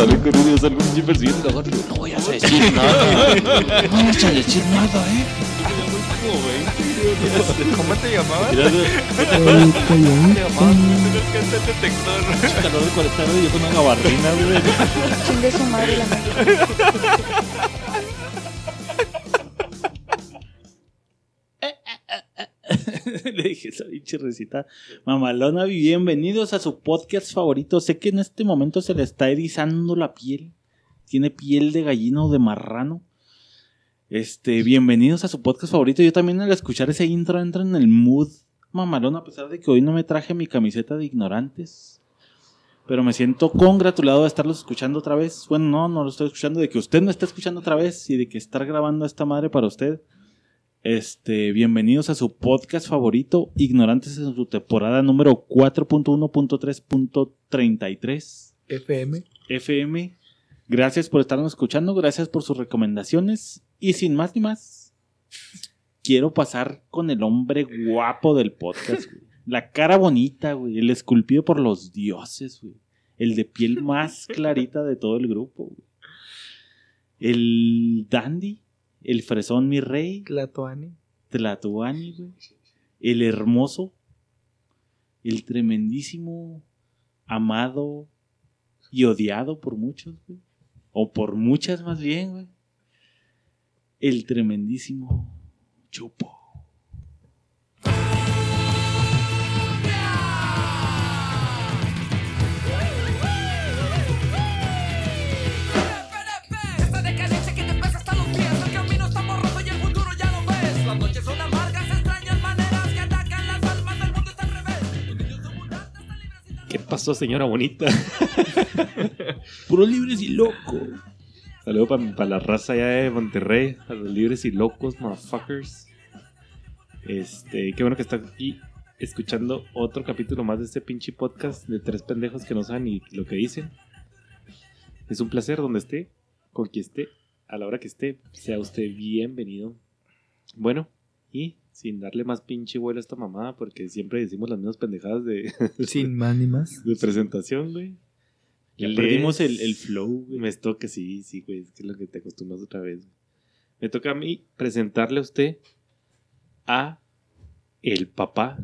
sale con un y no voy a decir nada. No vayas a decir nada, eh. ¿Cómo te llamabas? ¿Cómo te llamabas? Tienes que hacer detector. calor de 40 grados y yo con una gabardina, güey. Chingue su madre la América. Dije esa pinche recita mamalona. Bienvenidos a su podcast favorito. Sé que en este momento se le está erizando la piel. Tiene piel de gallina o de marrano. Este, bienvenidos a su podcast favorito. Yo también al escuchar ese intro entro en el mood mamalón, a pesar de que hoy no me traje mi camiseta de ignorantes. Pero me siento congratulado de estarlos escuchando otra vez. Bueno, no, no lo estoy escuchando, de que usted me está escuchando otra vez y de que estar grabando esta madre para usted. Este, bienvenidos a su podcast favorito, Ignorantes en su temporada número 4.1.3.33 FM. FM. Gracias por estarnos escuchando, gracias por sus recomendaciones y sin más ni más, quiero pasar con el hombre guapo del podcast, güey. La cara bonita, güey, el esculpido por los dioses, güey. El de piel más clarita de todo el grupo, güey. El dandy, el fresón mi rey, Tlatoani. Tlatuani, güey. El hermoso. El tremendísimo. Amado. Y odiado por muchos, güey. O por muchas más bien, güey. El tremendísimo. Chupo. Pasó, señora bonita? Puro libres y loco. Saludo para la raza allá de Monterrey, a los libres y locos, motherfuckers. Este, qué bueno que están aquí escuchando otro capítulo más de este pinche podcast de tres pendejos que no saben ni lo que dicen. Es un placer donde esté, con quien esté, a la hora que esté, sea usted bienvenido. Bueno, y sin darle más pinche vuelo a esta mamada, porque siempre decimos las mismas pendejadas de, Sin más ni más. de presentación, güey. Ya Les- perdimos el, el flow, güey. Me toca, sí, sí, güey. Es que es lo que te acostumbras otra vez. güey. Me toca a mí presentarle a usted a el papá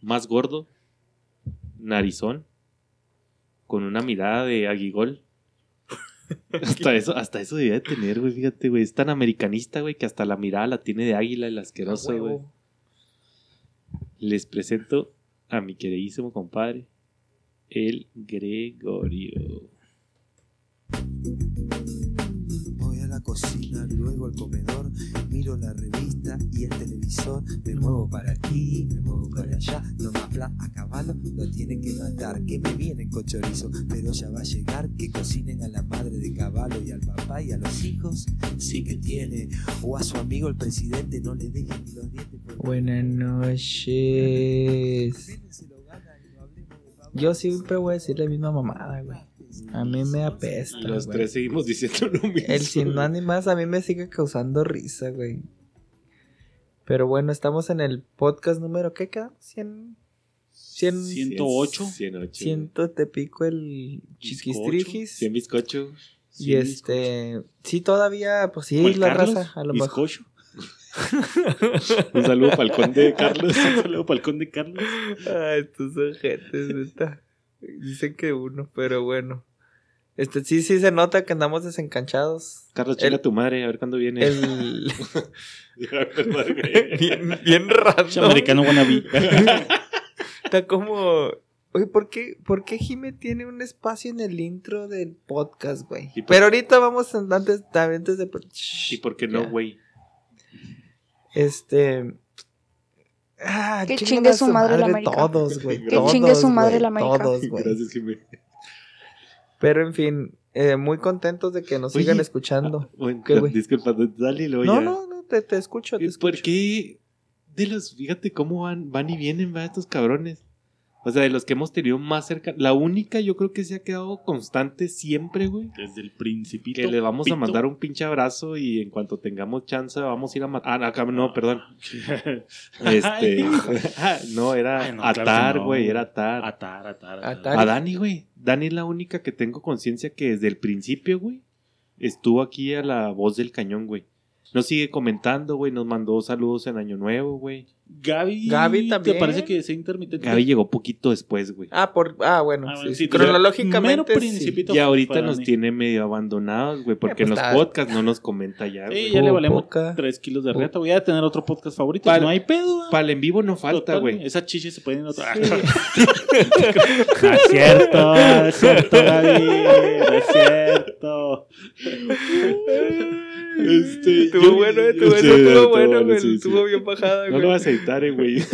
más gordo, narizón, con una mirada de aguigol. hasta eso, hasta eso debía de tener, güey. Fíjate, güey. Es tan americanista, güey, que hasta la mirada la tiene de águila, el asqueroso, güey. Les presento a mi queridísimo compadre, el Gregorio. Voy a la cocina, luego al comedor, miro la revista y el televisor, me muevo para aquí, me muevo para allá, no me habla a caballo, lo tienen que matar, que me vienen con chorizo, pero ya va a llegar, que cocinen a la madre de caballo y al papá y a los hijos, sí que tiene, o a su amigo el presidente, no le dejen ni los dientes. porque- Buenas noches. Yo siempre voy a decir la misma mamada, güey. A mí me apesta, Los güey. tres seguimos diciendo lo mismo. El sin más ni más a mí me sigue causando risa, güey. Pero bueno, estamos en el podcast número, ¿qué queda? 100... 100... 108. 108. Ciento te pico el chiquistrijis. 100 bizcocho. Y este... Sí, todavía, pues sí, la Carlos, raza, a lo mejor. bizcocho. Un saludo para el conde Carlos. Un saludo para el conde Carlos. Ay, estos ojetes, neta. Dicen que uno, pero bueno. Este, sí, sí se nota que andamos desencanchados. Carlos, El- chinga tu madre, a ver cuándo viene. El... Bien, bien raro. Americano wannabe. Está como. Oye, ¿por qué, ¿por qué Jime tiene un espacio en el intro del podcast, güey? ¿Y por- Pero ahorita vamos a- antes, antes de. ¿Y por qué no, güey? Este. Ah, Que chingue a su madre la América. Todos, güey. Que todos, chingue su madre güey, la América. Todos, güey. Gracias, Jimé. Pero en fin, eh, muy contentos de que nos Oye, sigan escuchando. Bueno, ¿Qué, disculpa, dale y luego No, ya. no, no, te, te escucho. Te ¿Y escucho. ¿Por qué? De los, fíjate cómo van, van y vienen, va, estos cabrones. O sea, de los que hemos tenido más cerca, la única yo creo que se ha quedado constante siempre, güey. Desde el principito. Que le vamos a mandar un pinche abrazo y en cuanto tengamos chance vamos a ir a matar. Ah, acá no, perdón. Este. no, era Ay, no, claro atar, no. güey, era atar. Atar, atar, Atar. atar. A Dani, güey. Dani es la única que tengo conciencia que desde el principio, güey, estuvo aquí a la voz del cañón, güey. Nos sigue comentando, güey. Nos mandó saludos en Año Nuevo, güey. Gaby. Gaby también. ¿Te parece que sea intermitente? Gaby llegó poquito después, güey. Ah, por, ah bueno, Ah, sí, bueno, sí, sí, cronológicamente sí. Y ahorita nos tiene medio abandonados, güey, porque pues en los está- podcasts no nos comenta ya, Sí, güey. ya le valemos Poca. 3 kilos de reta. Voy a tener otro podcast favorito. No hay pedo. ¿ah? Para el en vivo no falta, güey. Esa chiche se puede ir en otro. No es cierto, no es cierto, Gaby. No es cierto. Este, Estuvo yo- bueno, eh, estuvo, Sí, eso estuvo bueno, bueno, güey. sí, sí. Estuvo bien bajada, No güey. lo vas a editar, eh, güey.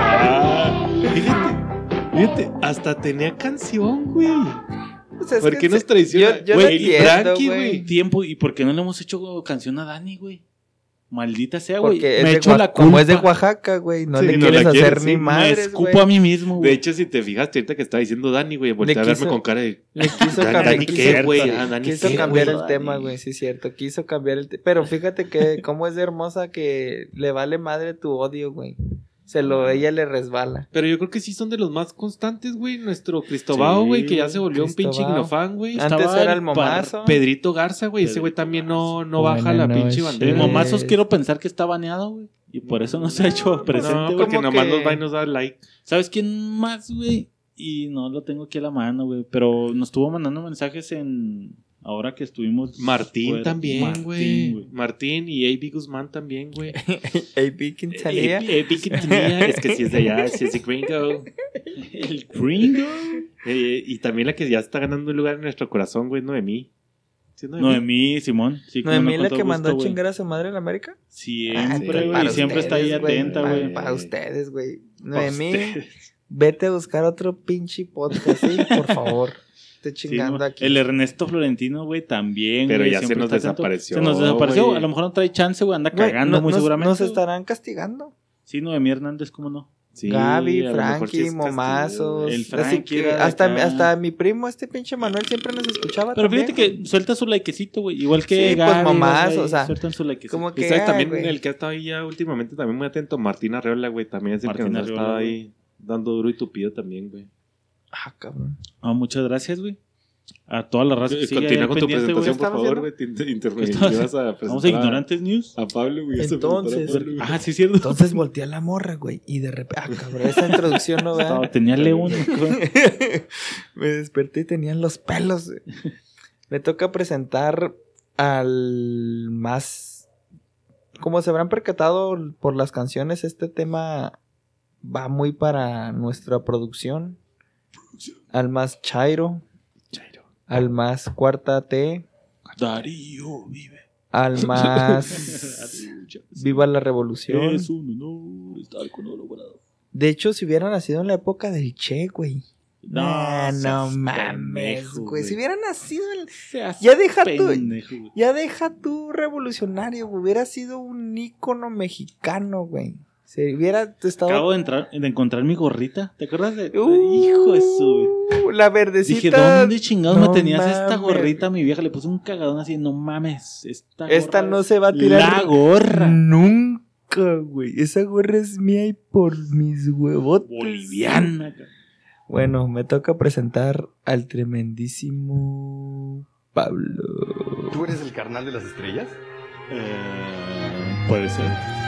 Ah, fíjate, fíjate, hasta tenía canción, güey. Pues es ¿Por qué nos traiciona? Yo, yo Güey, no y entiendo, Frankie, güey. güey. Tiempo, ¿y por qué no le hemos hecho canción a Dani, güey? Maldita sea, güey. Porque es Me echo la como es de culpa. Oaxaca, güey, no Sí, le no quieres hacer quieres, ni sí. Me escupo güey. a mí mismo, De hecho, si te fijaste ahorita que estaba diciendo Dani, güey, volteé a quiso- verme con cara de. Le quiso Dan- cambiar, Dani, quiso- ¿qué, güey? Ah, Dani, quiso ¿qué, cambiar el tema, güey, sí es cierto. Quiso cambiar el tema. Pero fíjate que cómo es de hermosa que le vale madre tu odio, güey. Se lo, ella le resbala. Pero yo creo que sí son de los más constantes, güey. Nuestro Cristobao, Sí, güey, que ya se volvió un pinche ignofan, güey. Antes Estaba era el momazo. Pedrito Garza, güey. Ese güey también no, no baja la pinche bandera. El momazos quiero pensar que está baneado, güey. Y por eso no se ha hecho presente, No, porque como nomás que- nos va y nos da like. ¿Sabes quién más, güey? Y no lo tengo aquí a la mano, güey. Pero nos estuvo mandando mensajes en. Ahora que estuvimos. Martín fuera. también, Martín, güey. Martín y A.B. Guzmán también, güey. AP Quintanilla. A.B. Quintanilla, es que sí es de allá, sí es de gringo. El gringo. Eh, y también la que ya está ganando un lugar en nuestro corazón, güey, Noemí. ¿Sí Noemí? Noemí, Simón. Sí, Noemí la que gusto, mandó a chingar a su madre en América. Ah, Siempre, sí. güey. Para Y siempre está ahí güey, atenta, para- güey. Para ustedes, güey. Noemí, ustedes. vete a buscar otro pinche podcast, ¿sí? Por favor. Sí, chingando aquí. El Ernesto Florentino, güey, también. Pero ya se siempre nos desapareció, Se nos desapareció. A lo mejor no trae chance, güey. Anda cagando no- muy nos- seguramente. Nos estarán castigando. Sí, Noemí Hernández, ¿cómo no? Sí, Gaby, Frankie, Momazos. El Así Frankie hasta, hasta mi primo, este pinche Manuel, siempre nos escuchaba. Pero también, fíjate que suelta su likecito, güey. Igual que Sí, pues, Gaby, mamás, o sea, Sueltan su likecito. como Y que- sabes también el que ha estado ahí ya últimamente también muy atento, Martín Arreola, güey, también es el Martín que nos ha estado ahí dando duro y tupido también, güey. Ah, cabrón. Ah, muchas gracias, güey. A toda la raza que sigue Continúa con tu güey. presentación, por favor, güey. Te- te inter- ¿Qué estamos llevas a Vamos a Ignorantes News. A Pablo, güey. Entonces- güey. Ah, sí, es cierto. Entonces volteé a la morra, güey. Y de repente. Ah, cabrón, esa introducción no vea. tenía león. güey. Me desperté y tenían los pelos. güey. Me toca presentar al más. Como se habrán percatado por las canciones, este tema va muy para nuestra producción. Al más Chairo. Chairo. Al más Cuarta T. Darío vive. Al más Viva la Revolución. Es un honor estar con oro morado. De hecho, si hubiera nacido en la época del Che, güey. No, no mames, güey. Si hubiera nacido Ya deja tú- pendejo, güey. Ya deja tu revolucionario, güey. Hubiera sido un ícono mexicano, güey. Se hubiera estado... Acabo de, entrar, de encontrar mi gorrita. ¿Te acuerdas de? Uh, Hijo de su. La verdecita. Dije, ¿dónde chingados no me tenías esta gorrita? Mi vieja le puse un cagadón así, no mames. Esta, Esta gorra no es se va a tirar. La gorra. Nunca, güey. Esa gorra es mía y por mis huevotes. Boliviana. Bueno, me toca presentar al tremendísimo Pablo. ¿Tú eres el carnal de las estrellas? Eh, puede ser.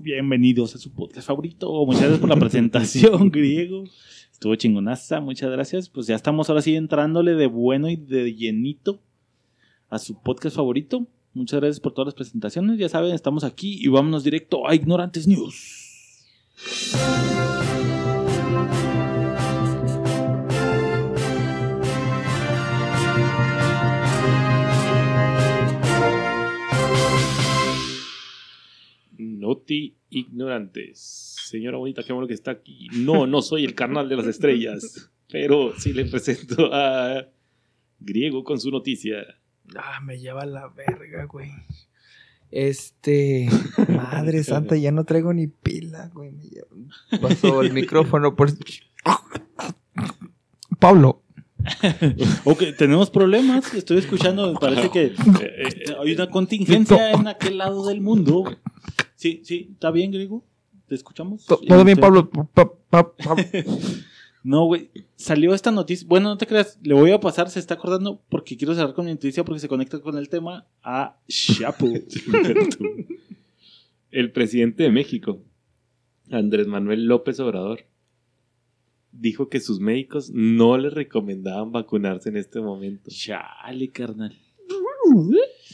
Bienvenidos a su podcast favorito. Muchas gracias por la presentación, griego. Estuvo chingonaza, muchas gracias. Pues ya estamos ahora sí entrándole de bueno y de llenito a su podcast favorito. Muchas gracias por todas las presentaciones. Ya saben, estamos aquí y vámonos directo a Ignorantes News. Ti, ignorantes. Señora bonita, qué bueno que está aquí. No, no soy el carnal de las estrellas. Pero sí le presento a Griego con su noticia. Ah, me lleva la verga, güey. Este. Madre santa, ya no traigo ni pila, güey. Me lleva- Pasó el micrófono por. Pablo. Ok, tenemos problemas. Estoy escuchando. Me parece que Eh, eh, hay una contingencia en aquel lado del mundo. Sí, sí, ¿está bien, Griego? ¿Te escuchamos? To- Todo bien, Pablo. Pa- pa- pa- No, güey. Salió esta noticia. Bueno, no te creas. Le voy a pasar, se está acordando, porque quiero cerrar con mi noticia porque se conecta con el tema a Chapo. el presidente de México, Andrés Manuel López Obrador, dijo que sus médicos no le recomendaban vacunarse en este momento. Chale, carnal.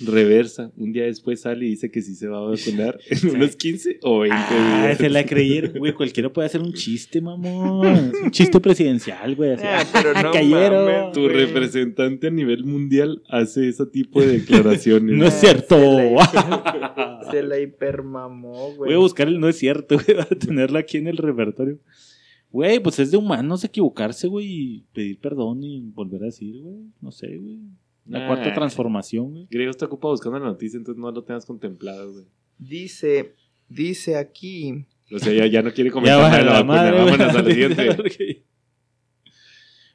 Reversa, un día después sale y dice que sí se va a vacunar en unos 15 o 20 Ah, días. se la creyeron, güey. Cualquiera puede hacer un chiste, mamón. Un chiste presidencial, güey. así. Ah, pero no Cayeron. mames, Tu güey. representante a nivel mundial hace ese tipo de declaraciones. No es cierto. Se la hipermamó, güey. Voy a buscar el no es cierto, güey, para tenerlo aquí en el repertorio. Güey, pues es de humanos equivocarse, güey, y pedir perdón y volver a decir, güey. No sé, güey. La Ah. cuarta transformación, güey. Griego está ocupado buscando la noticia, entonces no lo tengas contemplado, güey. Dice, dice aquí. O sea, ya, ya no quiere Ya comentar nada de la la vacuna. madre, Vámonos güey. a la siguiente.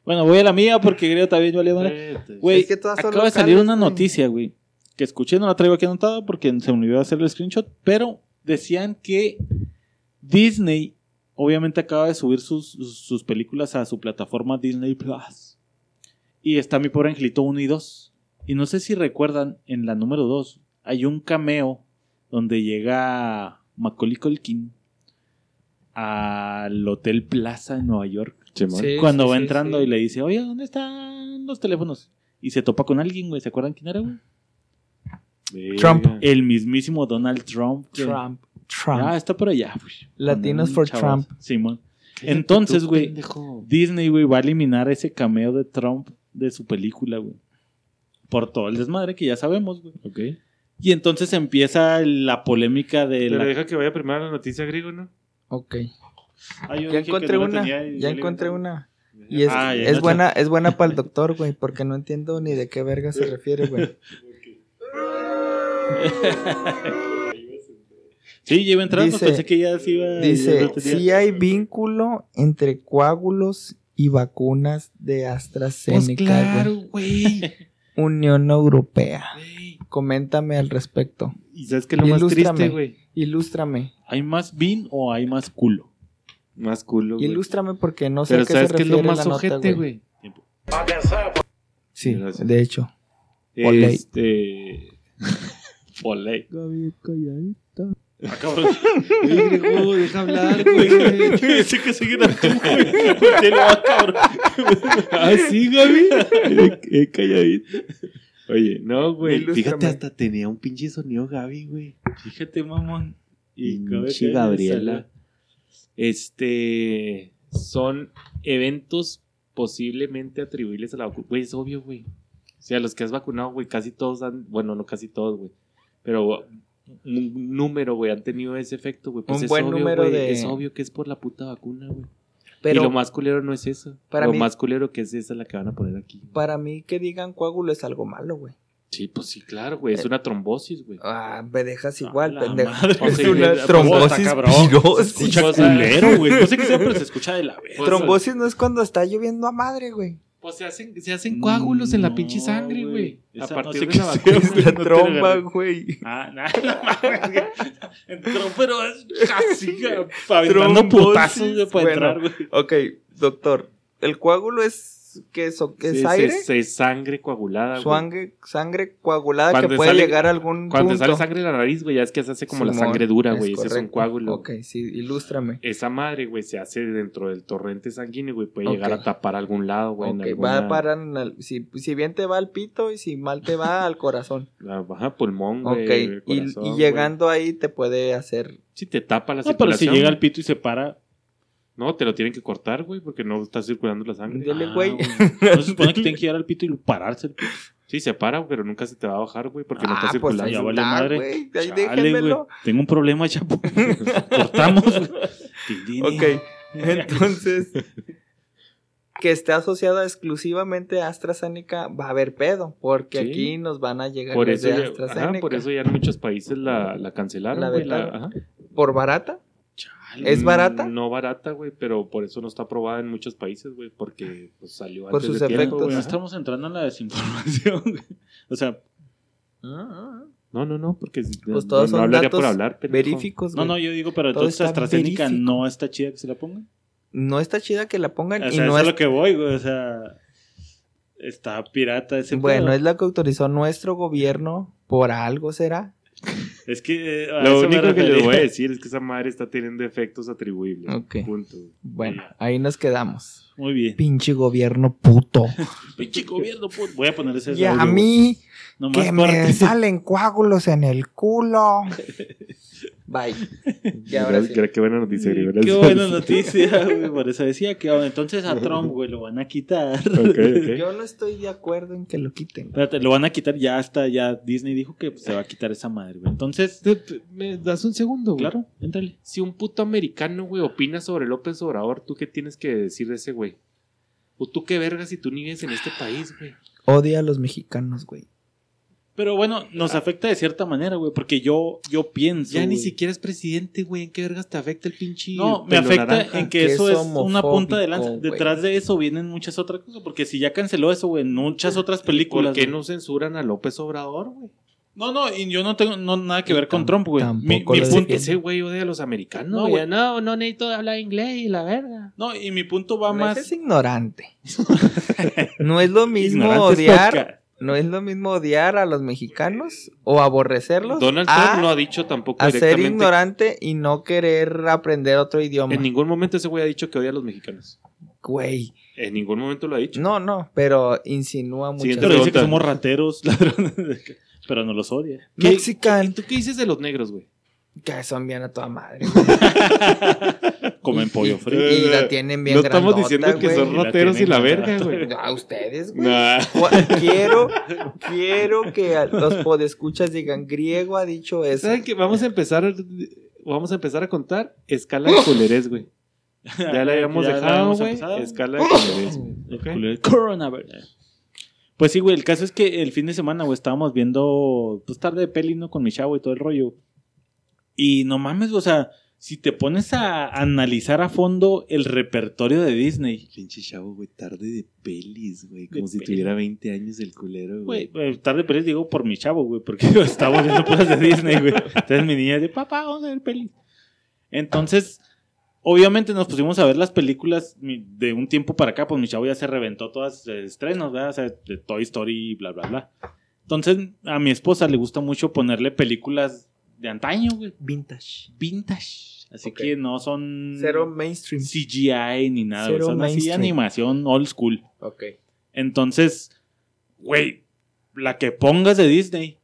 Bueno, voy a la mía porque creo también vale madre. Güey, Es que todas son acaba de salir una noticia, güey, que escuché, no la traigo aquí anotada porque se me olvidó hacer el screenshot, pero decían que Disney obviamente acaba de subir sus, sus, sus películas a su plataforma Disney Plus. Y está mi pobre angelito 1 y 2. Y no sé si recuerdan, en la número 2 hay un cameo donde llega Macaulay Culkin al Hotel Plaza en Nueva York. Sí. cuando va entrando sí. y le dice, oye, ¿dónde están los teléfonos? Y se topa con alguien, güey. ¿Se acuerdan quién era, güey? Trump. El mismísimo Donald Trump. güey. Trump. Trump. Ah, está por allá, güey. Latinos for Trump. Simón. Entonces, güey. Disney, güey, va a eliminar ese cameo de Trump de su película, güey. Por todo el desmadre que ya sabemos, güey. Ok. Y entonces empieza la polémica de Pero la... deja que vaya primero la noticia griego, ¿no? Ok. Ah, yo Ya encontré no una. Ya encontré una. Y es, Ah, ya, es ya. buena, es buena para el doctor, güey, porque no entiendo ni de qué verga se refiere, güey. Sí, lleva entrando. Dice- Pensé que ya se iba... ya Dice, si hay vínculo entre coágulos y vacunas de Pues AstraZeneca, güey. Unión Europea. Coméntame al respecto. Y sabes que lo más triste, güey. Ilústrame. ¿Hay más bin o hay más culo? Más culo, güey. Ilústrame porque no sé Pero a qué ¿sabes se qué es lo refiere más ojete, güey. Sí, Gracias. de hecho. Este... Poley. Ah, cabrón. Oye, deja hablar, güey. Pensé que seguir tú, güey. Volteé la vaca, cabrón. ah, sí, Gaby. Eh, calladito. Oye, no, güey. Fíjate, hasta tenía un pinche sonido Gaby, güey. Fíjate, mamón. Y Pinche Gabriela. Este. Son eventos posiblemente atribuibles a la vacuna. Güey, es obvio, güey. O sea, los que has vacunado, güey, casi todos han. Bueno, no casi todos, güey. Pero número, güey, han tenido ese efecto, güey. Pues Un es buen obvio, número güey, de- Es obvio que es por la puta vacuna, güey. Pero y lo más culero no es eso. Para lo mí- más culero que es esa la que van a poner aquí. para mí que digan coágulo es algo malo, güey. Sí, pues sí, claro, güey. Es una trombosis, güey. Ah, me dejas igual, pendejo. Es una está trombosis pirosis. Se escucha culero, güey. No sé qué sea, pero se escucha de la verga. Pues, Trombosis no es cuando está lloviendo a madre, güey. Pues se hacen, se hacen coágulos en la pinche sangre, güey. A no partir sé de la vacuna. Es la tromba, güey. Ah, no, no mames. Entró, pero es casi aventando putazos para bueno. entrar, güey. Ok, doctor. ¿El coágulo es qué es, o- qué es Sí, aire? se- se- sangre coagulada, güey. Sangre, sangre coagulada Cuando que puede sale- llegar a algún Cuando te punto. sale sangre de la nariz, güey, ya es que se hace como la Simón, sangre dura, es güey. Ese es un coágulo. Ok, sí, ilústrame. Esa madre, güey, se hace dentro del torrente sanguíneo, güey. Puede Ok. llegar a tapar algún lado, güey. Ok, alguna- va a parar en el- si, si bien te va al pito y si mal te va al corazón. la- Ajá, pulmón, Ok, güey. y, corazón, y güey. llegando ahí te puede hacer... Si te tapa la No, pero si circulación. llega al pito y se para. No, te lo tienen que cortar, güey, porque no está circulando la sangre. Dile, Ah, güey. No se supone que tienen que llegar al pito y pararse el pito. Sí, se para, pero nunca se te va a bajar, güey, porque no está Ah, pues circulando. ya vale madre. güey. Chale. Tengo un problema, chapo. Cortamos. Ok, entonces, que esté asociada exclusivamente a AstraZeneca, va a haber pedo, porque Sí. aquí nos van a llegar por los eso, de ya, AstraZeneca. ajá, por eso ya en muchos países la, la cancelaron, La güey. la- ajá. ¿Por barata? ¿Es barata? No barata, güey, pero por eso no está aprobada en muchos países, güey, porque pues, salió Por antes sus de tiempo, efectos. güey, No ajá. estamos entrando en la desinformación. güey. O sea, No, no, no, porque Pues no, todos no son hablaría datos por hablar, pendejo. Veríficos, no, güey. no, yo digo, pero entonces AstraZeneca verífico. no está chida que se la pongan. No está chida que la pongan O y sea, no eso es es... lo que voy, güey. O sea, está pirata ese Bueno, pedo. es la que autorizó nuestro gobierno, por algo será. Es que. eh, Lo único que les voy a decir es que esa madre está teniendo efectos atribuibles. Ok. Punto. güey. Bueno, ahí nos quedamos. Muy bien. Pinche gobierno puto. Pinche gobierno, put- Voy a poner ese. Y a mí Nomás que me salen coágulos en el culo. Bye. Y ahora sí. Qué buena noticia. Qué buena noticia, güey. Por eso decía que ah, entonces a Trump, güey, lo van a quitar. Yo no estoy de acuerdo en que lo quiten. Espérate, lo van a quitar ya hasta ya Disney dijo que pues, se va a quitar esa madre, güey. Entonces, Te- te- ¿Me das un segundo, güey? claro, éntrale. Si un puto americano, güey, opina sobre López Obrador, ¿tú qué tienes que decir de ese güey? ¿O tú qué vergas si tú ni vives en este país, güey? Odia a los mexicanos, güey. Pero bueno, nos afecta de cierta manera, güey, porque yo, yo pienso. Ya ni siquiera es presidente, güey. ¿En qué vergas te afecta el pinche No, me afecta naranja? en que Que eso es una punta de lanza. güey. Detrás de eso vienen muchas otras cosas, porque si ya canceló eso, güey, muchas otras películas. ¿Por qué güey. no censuran a López Obrador, güey? No, no, y yo no tengo no, nada que ver con Trump, güey. Mi, tampoco mi punto. Ese güey odia a los americanos, No, güey. No, no necesito hablar inglés y la verga. no, y mi punto va No, más. ese es ignorante. no es lo mismo odiar. No es lo mismo odiar a los mexicanos o aborrecerlos. Donald a, Trump no ha dicho tampoco a ser ignorante y no querer aprender otro idioma. En ningún momento ese güey ha dicho que odia a los mexicanos. Güey. En ningún momento lo ha dicho. No, no, pero insinúa mucho. Pero dice que somos rateros, ladrones. Pero no los odia. ¿Qué- Mexican. ¿Y tú qué dices de los negros, güey? Que son bien a toda madre. Comen pollo frito. Y la tienen bien no estamos diciendo que güey. son Y la rateros y la verga, güey. A ustedes, güey. Nah. Quiero, quiero que los podescuchas digan, griego ha dicho eso. ¿Saben qué? Vamos a empezar vamos a empezar a contar escala de culerés, güey. Ya la habíamos Ya dejado, güey. Escala de culerés, güey. El ¿ok? culero- Coronavirus. Pues sí, güey, el caso es que el fin de semana, güey, estábamos viendo, pues tarde de peli, ¿no? Con mi chavo y todo el rollo. Y no mames, o sea, si te pones a analizar a fondo el repertorio de Disney, Pinche chavo, güey, tarde de pelis, güey. De Como si pelis. tuviera 20 años el culero, güey, güey. eh, tarde de peli digo por mi chavo, güey, porque estábamos viendo cosas de Disney, güey. Entonces mi niña de papá, vamos a ver peli. Entonces, obviamente nos pusimos a ver las películas de un tiempo para acá, pues mi chavo ya se reventó todas sus estrenos, ¿verdad? O sea, de Toy Story y bla, bla, bla. Entonces, a mi esposa le gusta mucho ponerle películas de antaño, güey. Vintage. Vintage. Así que no son Cero mainstream. CGI ni nada, güey. Cero Son así mainstream. animación old school. Ok. Entonces, güey, la que pongas de Disney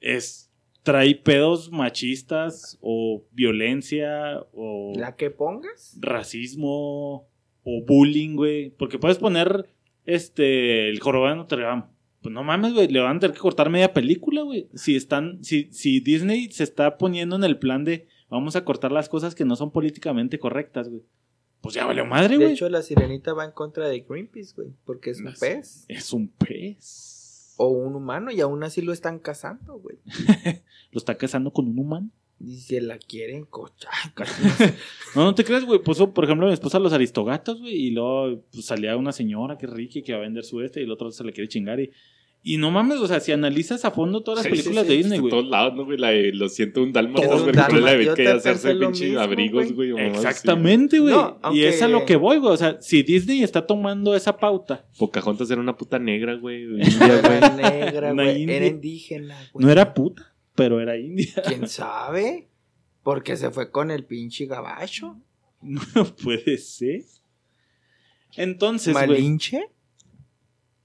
es trae pedos machistas o violencia o ¿La que pongas? racismo o bullying, güey. Porque puedes poner este el jorobado de Notre Dame. Pues no mames, güey, le van a tener que cortar media película, güey. Si están, si, si Disney se está poniendo en el plan de vamos a cortar las cosas que no son políticamente correctas, güey. Pues ya valió madre, De güey. hecho, la sirenita va en contra de Greenpeace, güey. Porque es un pez. Es un pez. O un humano. Y aún así lo están cazando, güey. Lo está casando con un humano. Y se la quieren cochar. No, no te creas, güey. Puso, por ejemplo, mi esposa los aristogatos, güey. Y luego pues, salía una señora que es rica y que va a vender su este. Y el otro se le quiere chingar. Y, y no mames, o sea, si analizas a fondo todas las Sí, películas sí, de. Disney, De güey. todos lados, ¿no, güey? La de Lo siento, un dálmata, Todo un güey. la de que hacerse pinches mismo, abrigos, güey. Exactamente, güey. No, Y es a lo que voy, güey. O sea, si Disney está tomando esa pauta, Pocahontas era una puta negra, güey. India, Era negra, güey. Era indígena, güey. no era puta, pero era india. ¿Quién sabe? Porque se fue con el pinche gabacho. No puede ser. Entonces, güey. ¿Malinche?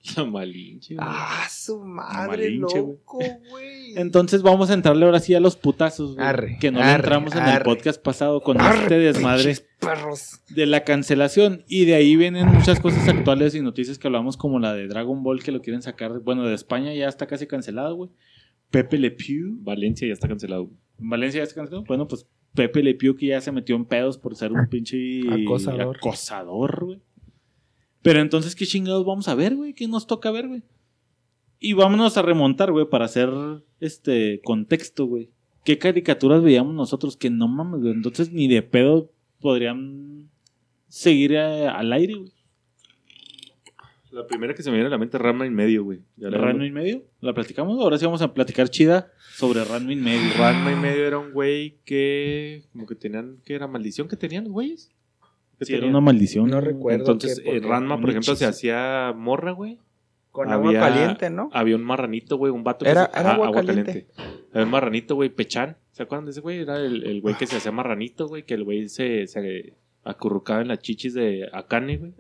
La Malinche, güey. Ah, su madre, Malinche, loco, güey. Entonces vamos a entrarle ahora sí a los putazos, güey. Arre, que no le arre, entramos en el podcast pasado con Arre, este desmadre perros. de la cancelación. Y de ahí vienen muchas cosas actuales y noticias que hablamos, como la de Dragon Ball, que lo quieren sacar. Bueno, de España ya está casi cancelado, güey. Pepe Le Pew. Valencia ya está cancelado. ¿En Valencia ya está cancelado? Bueno, pues Pepe Le Pew que ya se metió en pedos por ser un pinche Acosador. acosador, güey. Pero entonces, ¿qué chingados vamos a ver, güey? ¿Qué nos toca ver, güey? Y vámonos a remontar, güey, para hacer este contexto, güey. ¿Qué caricaturas veíamos nosotros? Que no mames, güey. Entonces ni de pedo podrían seguir eh, al aire, güey. La primera que se me viene a la mente es Rama y medio, güey. Ranma y medio. ¿La platicamos? Ahora sí vamos a platicar chida sobre Ranma y medio. Ranma y medio era un güey que como que tenían, que era maldición que tenían güeyes. ¿Qué Sí, era una maldición. No recuerdo. Entonces, que- eh, Ranma, por ejemplo, se hacía morra, güey. Con agua caliente, ¿no? Había un marranito, güey, un vato. Era- se- era agua caliente. Había un marranito, güey, Pechán. ¿Se acuerdan de ese güey? Era el, el güey que se hacía marranito, güey, que el güey se, se acurrucaba en las chichis de Akane, güey.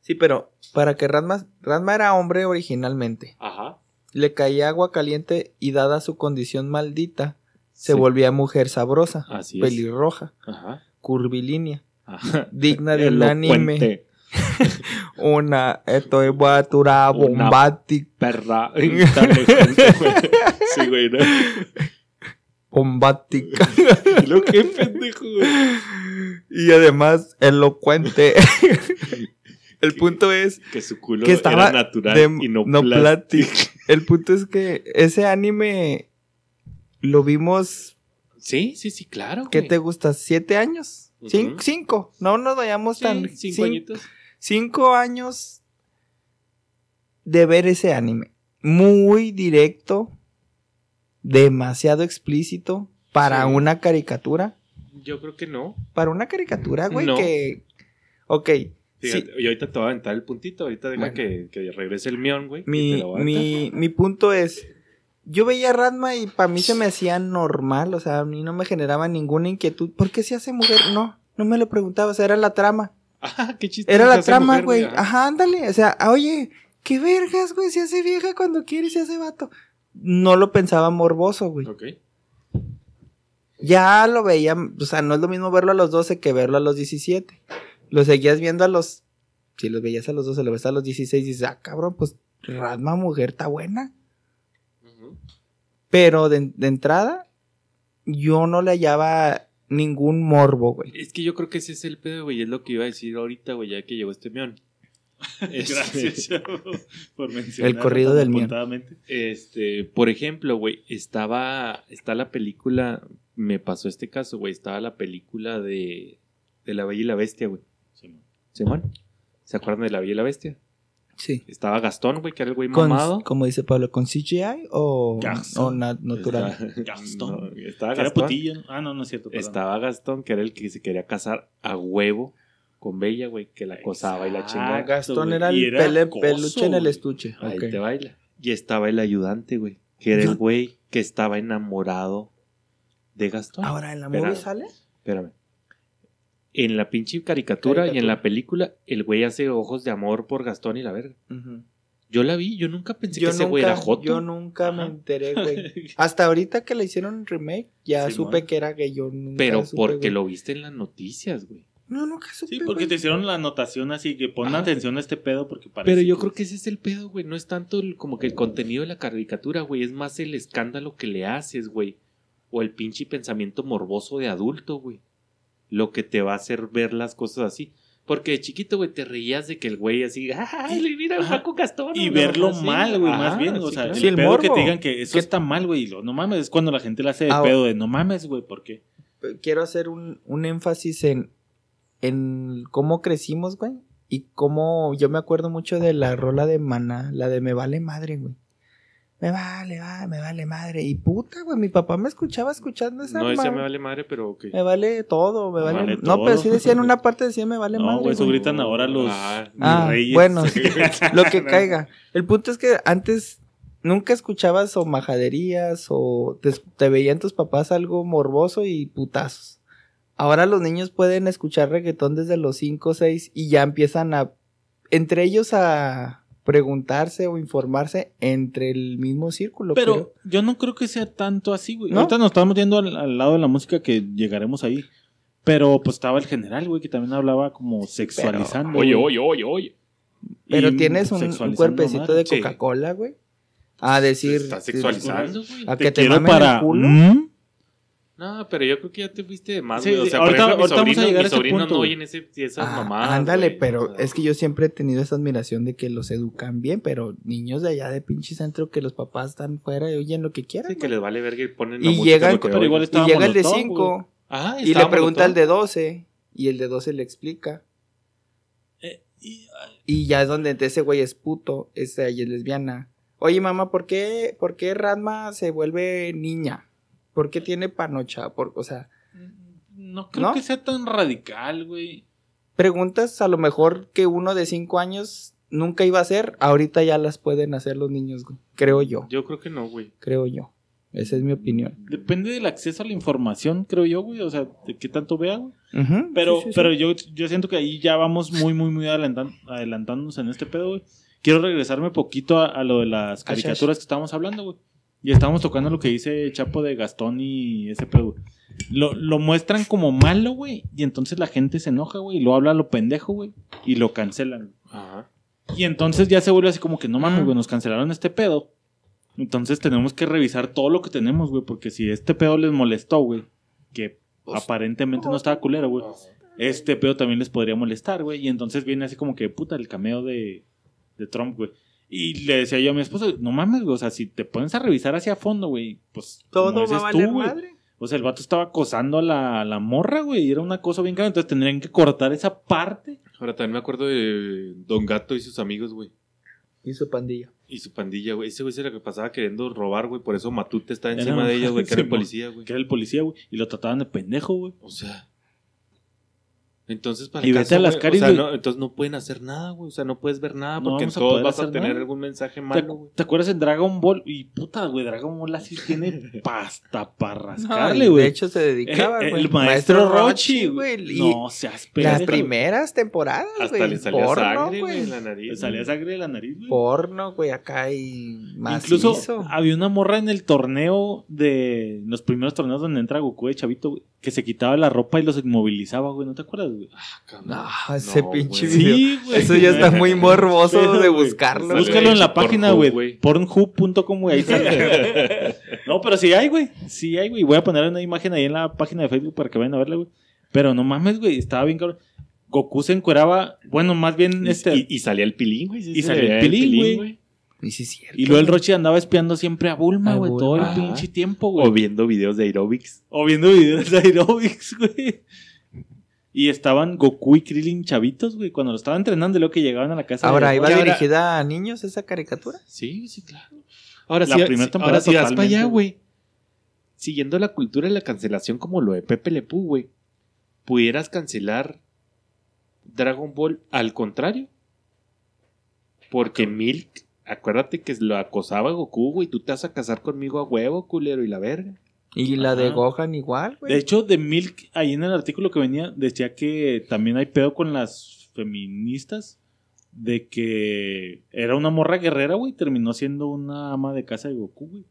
Sí, pero para que Ranma, Ranma era hombre originalmente. Ajá. Le caía agua caliente y dada su condición maldita, se Sí. volvía mujer sabrosa, Así es. pelirroja, Ajá. curvilínea. digna de un anime, una estoy batura Una- bombática, Perra. inteligente, güey. Sí, güey, ¿no? bombática Lo que pendejo, güey. y además elocuente. El punto es Que su culo que estaba era natural de y no, no. El punto es que ese anime lo vimos, Sí, sí, sí, claro. ¿qué güey. te gusta? ¿Siete años? Cinco. No nos vayamos Sí, tan... cinco cin- añitos. cinco años de ver ese anime. Muy directo, demasiado explícito para Sí. una caricatura. Yo creo que no. Para una caricatura, güey, No. que... Ok, Fíjate, sí, y ahorita te voy a aventar el puntito. Ahorita deja Bueno. que, que regrese el mión, güey. mi, mi, mi punto es... Yo veía a Ranma y para mí se me hacía normal, o sea, a mí no me generaba ninguna inquietud. ¿Por qué se hace mujer? No, no me lo preguntaba, o sea, era la trama. Ah, qué chiste. Era la trama, güey. Ajá. Ándale. O sea, oye, qué vergas, güey. Se hace vieja cuando quiere y se hace vato. No lo pensaba morboso, güey. Ok. Ya lo veía, o sea, no es lo mismo verlo a los 12 que verlo a los 17. Lo seguías viendo a los. Si los veías a los 12, lo ves a los 16 y dices, ah, cabrón, pues Rasma mujer está buena. Pero de, de entrada, yo no le hallaba ningún morbo, güey. Es que yo creo que ese es el pedo, güey. Es lo que iba a decir ahorita, güey, ya que llegó este mión. Este, Gracias Chavo, por mencionar. El corrido del mión. Este, por ejemplo, güey, estaba, está la película, me pasó este caso, güey, estaba la película de, de La Bella y la Bestia, güey. Simón, ¿se acuerdan de La Bella y la Bestia? Sí. Estaba Gastón, güey, que era el güey Con, mamado. como dice Pablo, ¿con CGI o, Gastón. o na- natural? Gastón. No, estaba Era Gastón. putillo. ¿no? Ah, no, no es cierto. perdón. Estaba Gastón, que era el que se quería casar a huevo con Bella, güey, que la acosaba y la Exacto. chingada. Gastón era el era pele- acoso, peluche en el estuche. Ahí Ok. te baila. Y estaba el ayudante, güey, que era el güey que estaba enamorado de Gastón. Ahora, ¿en la movie sale? Espérame. En la pinche caricatura, y en la película, el güey hace ojos de amor por Gastón y la verga. Yo la vi, yo nunca pensé que ese güey era Joto. yo nunca me enteré, güey. Hasta ahorita que le hicieron remake, ya supe que era gay. Yo nunca Pero supe, porque güey. lo viste en las noticias, güey. No, nunca supe. Sí, porque güey. te hicieron la anotación así que pon Ajá. atención a este pedo porque parece. Pero yo creo que ese es el pedo, güey. No es tanto el- como que el contenido de la caricatura, güey. Es más el escándalo que le haces, güey. O el pinche pensamiento morboso de adulto, güey. Lo que te va a hacer ver las cosas así. Porque de chiquito, güey, te reías de que el güey así, ¡ay, mira el Ajá. Paco Gastón! Y verlo así. mal, güey, más bien. O sí, sea, claro. el, Sí, el pedo que te digan que eso está mal, güey. y lo- No mames, es cuando la gente le hace de Ah, pedo de no mames, güey, ¿por qué? Quiero hacer un, un énfasis en, en cómo crecimos, güey. Y cómo yo me acuerdo mucho de la rola de Maná, la de Me vale madre, güey. Me vale, va, me vale madre. Y puta, güey, mi papá me escuchaba escuchando esa No, ma- me vale madre, pero ok. Me vale todo, me Me vale. vale no, todo. pero sí decía en una parte decía me vale No, madre. güey, eso gritan ahora los Ah, Ah, reyes. bueno, lo que caiga. El punto es que antes nunca escuchabas o majaderías o te, te veían tus papás algo morboso y putazos. Ahora los niños pueden escuchar reggaetón desde los 5 o 6 y ya empiezan a, entre ellos a preguntarse o informarse entre el mismo círculo. Pero yo no creo que sea tanto así, güey. ¿No? Ahorita nos estamos yendo al, al lado de la música que llegaremos ahí. Pero pues estaba el general, güey, que también hablaba como sexualizando. Oye, güey. oye, oye, oye. Pero Y tienes un, un cuerpecito de. Coca-Cola, güey. A decir. Estás sexualizando, güey. A Te que te quiero mamen para... el culo. ¿Mm? No, pero yo creo que ya te fuiste de más, Sí. O sea, ahorita- por ejemplo, ahorita vamos mis a sobrinos, llegar a mis ese sobrinos punto, no oyen ese, esas Ah, mamadas. ándale, güey. pero es que yo siempre he tenido esa admiración de que los educan bien, pero niños de allá de pinche centro que los papás están fuera y oyen lo que quieran. Sí, que les vale verga y ponen Y la música llegan Pero igual y llega el de Molotov, 5 Ajá, y le pregunta al de 12 y el de 12 le explica. Eh, y- Y ya es donde ese güey es puto, esa ella es lesbiana. Oye, mamá, ¿por qué, ¿por qué Radma se vuelve niña? ¿Por qué tiene panocha? Por, o sea, No creo ¿No? que sea tan radical, güey. preguntas a lo mejor que uno de 5 años nunca iba a hacer, ahorita ya las pueden hacer los niños, güey. Creo yo, Yo creo que no, güey. creo yo. Esa es mi opinión. Depende del acceso a la información, creo yo, güey. O sea, de qué tanto vea, güey. Pero, sí, sí, sí. pero yo, yo siento que ahí ya vamos muy, muy, muy adelantan- adelantándonos en este pedo, güey. Quiero regresarme poquito a, a lo de las caricaturas que estábamos hablando, güey. Y estábamos tocando lo que dice Chapo de Gastón y ese pedo, güey. Lo, lo muestran como malo, güey. Y entonces la gente se enoja, güey. Y lo habla a lo pendejo, güey. Y lo cancelan. Ajá. Y entonces ya se vuelve así como que no mames, güey, nos cancelaron este pedo. Entonces tenemos que revisar todo lo que tenemos, güey, porque si este pedo les molestó, güey, que Pues, aparentemente no estaba culero, güey, este pedo también les podría molestar, güey. Y entonces viene así como que, puta, el cameo de, de Trump, güey. Y le decía yo a mi esposa, no mames, güey, o sea, si te pones a revisar hacia fondo, güey, pues Todo como va a tú, valer güey. madre. O sea, el vato estaba acosando a la, a la morra, güey, y era una cosa bien cara, entonces tendrían que cortar esa parte. Ahora también me acuerdo de Don Gato y sus amigos, güey. Y su pandilla. Y su pandilla, güey. Ese güey se la que pasaba queriendo robar, güey. Por eso Matute está encima de ellos, güey. Que era el policía, güey. Que era el policía, güey, y lo trataban de pendejo, güey. O sea. Entonces, para Y vete caso, a las o sea, güey. no, entonces no pueden hacer nada, güey. O sea, no puedes ver nada No porque en todos poder vas a tener nada. algún mensaje ¿Te, malo, güey. te acuerdas en Dragon Ball? Y puta, güey, Dragon Ball así tiene pasta para No, rascarle, güey. de hecho se dedicaba, Eh, güey. el maestro, Rochi, güey. No seas las pendejo, primeras temporadas, Hasta güey. le salía porno, sangre, güey, en la nariz. Le salía sangre de la nariz, güey. Porno, güey, acá y más. Incluso había una morra en el torneo de los primeros torneos donde entra Goku de Chavito, güey, que se quitaba la ropa y los inmovilizaba, güey. ¿No te acuerdas, güey? Cabrón. No, ese No, pinche güey. video. Sí, güey. Eso ya está muy morboso Pero, de buscarlo. Búscalo en la Pornhub, página, güey. güey. Pornhub.com, güey. Ahí sale. no, pero sí hay, güey. Sí hay, güey. Voy a poner una imagen ahí en la página de Facebook para que vayan a verla, güey. Pero no mames, güey. Estaba bien cabrón. Goku se encueraba. Bueno, más bien este. y- y salía el pilín, güey. sí Y salía el pilín, güey. Y sí, cierto. Y luego el Rochi andaba espiando siempre a Bulma, güey. Todo el pinche tiempo, güey. O viendo videos de aerobics. O viendo videos de aerobics, güey. Y estaban Goku y Krillin chavitos, güey, cuando lo estaban entrenando y luego que llegaban a la casa. Ahora, de- ¿iba ahora- dirigida a niños esa caricatura? Sí, sí, claro. Ahora La sí, primera temporada ahora sí vas para allá, güey. güey. Siguiendo la cultura de la cancelación como lo de Pepe Le Pew, güey. ¿Pudieras cancelar Dragon Ball al contrario? Porque Milk, acuérdate que lo acosaba Goku, güey. Tú te vas a casar conmigo a huevo, culero, y la verga. Y la de Ajá. Gohan igual, güey. De hecho, de Milk, ahí en el artículo que venía, decía que también hay pedo con las feministas. De que era una morra guerrera, güey. Terminó siendo una ama de casa de Goku, güey.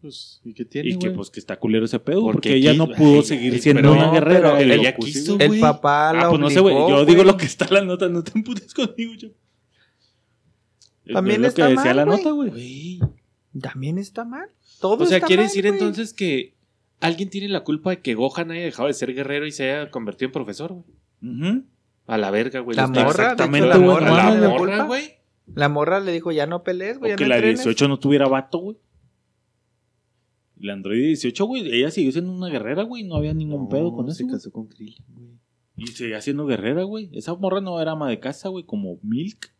Pues, ¿y qué tiene, Y que pues que está culero ese pedo. Porque Porque, ella no pudo ay, seguir ay, siendo una no, guerrera. pero el ella Goku sí, quiso, güey. el papá la Ah, pues no sé, güey. Yo digo lo que está la nota. No te emputes conmigo, yo. También Es lo que está decía mal, la güey. nota, güey. También está mal. Todo O sea, está quiere mal, decir güey. entonces que alguien tiene la culpa de que Gohan haya dejado de ser guerrero y se haya convertido en profesor, güey. A la verga, güey. La morra, exactamente, la morra la morra, güey. La morra le dijo, ya no pelees, güey, O ya que no la entrenes. 18 no tuviera vato, güey. La Android 18, güey, ella siguió siendo una guerrera, güey. No había ningún pedo con eso. se güey. casó con Krillin, güey. Y seguía siendo guerrera, güey. Esa morra no era ama de casa, güey, como Milk.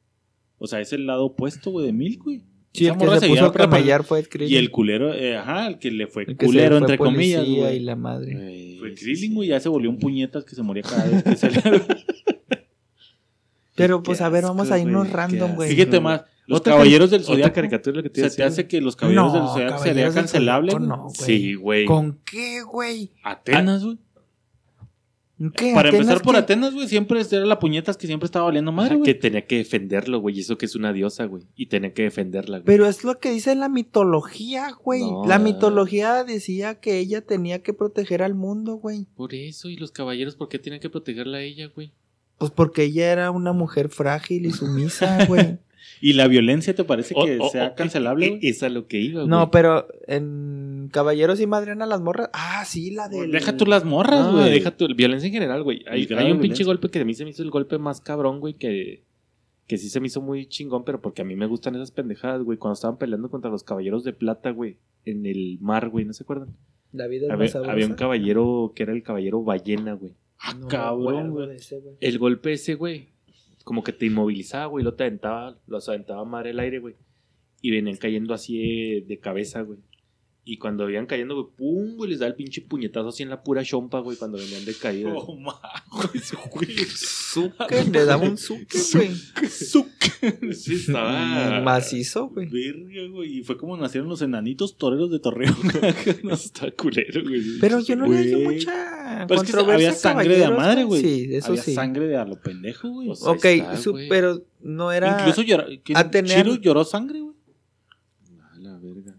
O sea, es el lado opuesto, güey, de Milk, güey. Sí, el que se puso a camellar fue el Krillin. Y el culero, eh, ajá, el que le fue El culero, fue entre comillas, güey. y la madre. Güey, Fue sí, Krillin, sí. güey, ya se volvió un puñetas que se moría cada vez que salía. Pero pues a ver, vamos a irnos qué random, güey. Fíjate más, los Otra caballeros del zodiaco. caricatura que te ¿Se te hace que los caballeros No, del zodiaco sería cancelable? No, güey. Sí, güey. ¿Con qué, güey? Atenas, güey. ¿Qué? Para ¿Atenas empezar por qué? Atenas, güey, siempre era la puñetas que siempre estaba valiendo madre, güey. que tenía que defenderlo, güey. Y eso que es una diosa, güey. Y tenía que defenderla, güey. Pero es lo que dice la mitología, güey. No. La mitología decía que ella tenía que proteger al mundo, güey. Por eso, y los caballeros, ¿por qué tienen que protegerla a ella, güey? Pues porque ella era una mujer frágil y sumisa, güey. ¿Y la violencia te parece que sea o- cancelable, e-? Es a lo que iba, güey. No, pero en Caballeros y Madriana las morras. Ah, sí, la de. Deja tú las morras, No, güey. deja tu violencia en general, güey. Hay, un pinche golpe que a mí se me hizo el golpe más cabrón, güey, que, que sí se me hizo muy chingón, pero porque a mí me gustan esas pendejadas, güey. Cuando estaban peleando contra los caballeros de plata, güey, en el mar, güey, ¿no se acuerdan? La vida es Había, había un caballero que era el caballero ballena, güey. Ah, No cabrón, güey. El golpe ese, güey, como que te inmovilizaba, güey, lo te aventaba, los aventaba madre el aire, güey. Y venían cayendo así de, de cabeza, güey. Y cuando venían cayendo, güey, pum, güey, les da el pinche puñetazo así en la pura chompa, güey, cuando venían de caída. Oh, güey. Le daba un zuque, güey. Sí, estaba. Macizo, güey. Verga, güey. Y fue como nacieron los enanitos toreros de Torreón. No, está culero, güey. Pero yo no le Güey. mucha Pero es que controversia había sangre de a caballeros, madre, güey. Sí, eso había sí. sangre de a lo pendejo, güey. Pues, Ok, Ahí está, su- güey. pero no era Incluso llora, ¿quién- Atenea- Chiro lloró sangre, güey.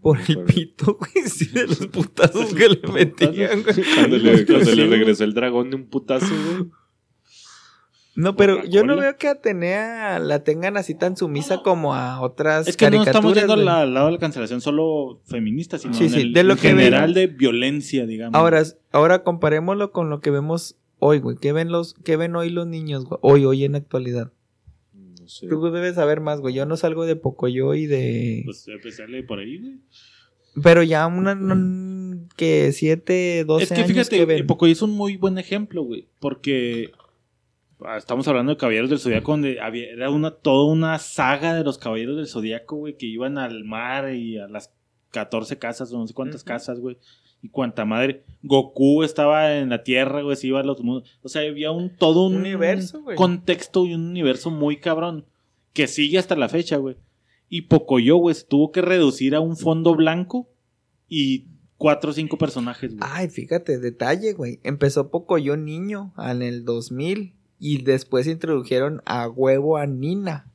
Por No el pito, güey. Sí, de los putazos que le metían, güey. Cuando le, cuando le regresó el dragón de un putazo, güey. No, pero yo no veo que Atenea la tengan así tan sumisa como a otras Es que no estamos yendo al güey. la- al lado de la cancelación solo feminista, sino Sí, en sí, el de lo en que general veo. de violencia, digamos. Ahora, ahora comparémoslo con lo que vemos hoy, güey. ¿Qué ven los, qué ven hoy los niños, güey? Hoy, hoy en la actualidad. Sé. Tú debes saber más, güey. Yo no salgo de Pocoyo y de... Pues empezarle por ahí, güey. Pero ya una... un- que siete, doce Es que años fíjate, que ven. Pocoyo es un muy buen ejemplo, güey. Porque ah, estamos hablando de Caballeros del Zodíaco, donde había, era una, toda una saga de los Caballeros del Zodíaco, güey, que iban al mar y a las 14 casas o no sé cuántas casas, güey. Y cuanta madre. Goku estaba en la Tierra, güey, se iba a los mundos. O sea, había un todo un Universo, güey. contexto y un universo muy cabrón que sigue hasta la fecha, güey. Y Pocoyo, güey, se tuvo que reducir a un fondo blanco y cuatro o cinco personajes, güey. Ay, fíjate, detalle, güey. Empezó Pocoyo niño en el 2000 y después introdujeron a huevo a Nina.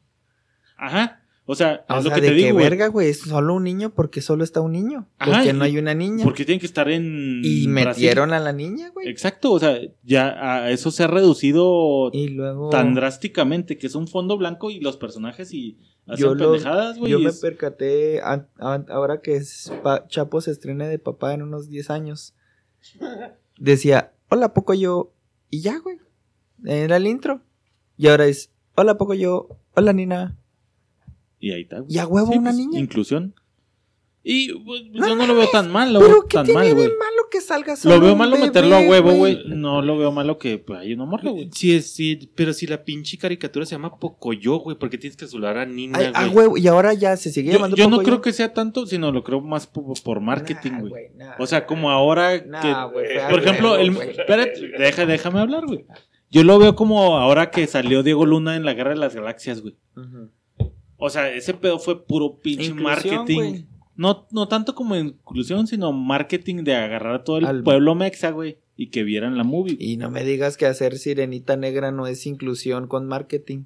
Ajá. O sea, O es lo sea, que de te que digo, güey. verga, güey, es solo un niño porque solo está un niño. Ajá, Porque no hay una niña. Porque tienen que estar en. Y Brasil. metieron a la niña, güey. Exacto, o sea, ya a eso se ha reducido Y luego tan drásticamente que es un fondo blanco y los personajes y hacen Yo pendejadas, güey. yo me es- percaté ahora que es Chapo se estrena de papá en unos 10 años. Decía, hola poco yo y ya, güey. Era el intro. Y ahora es, hola poco yo, hola Nina. Y ahí está. güey. Y a huevo una pues, niña. Inclusión. Y pues, yo no lo veo tan mal, lo Pero veo ¿qué tan tiene mal, de güey. malo que salga solo Lo veo malo bebé, meterlo a huevo, güey. No lo veo malo que pues, hay una morra, güey. Sí, es- sí, pero si la pinche caricatura se llama Pocoyo, güey, porque tienes que azular a Nina, Ay, a güey. huevo. Y ahora ya se sigue Yo, llamando yo no Pocoyo. creo que sea tanto, sino lo creo más por, por marketing, güey. nah. O sea, como ahora Nah, que, a por ejemplo, el, espérate, deja- déjame hablar, güey. Yo lo veo como ahora que salió Diego Luna en la Guerra de las Galaxias, güey. Ujú. O sea, ese pedo fue puro pinche marketing. No, no tanto como inclusión, sino marketing de agarrar a todo el Al- pueblo mexa, güey, y que vieran la movie. Y no me digas que hacer sirenita negra no es inclusión con marketing.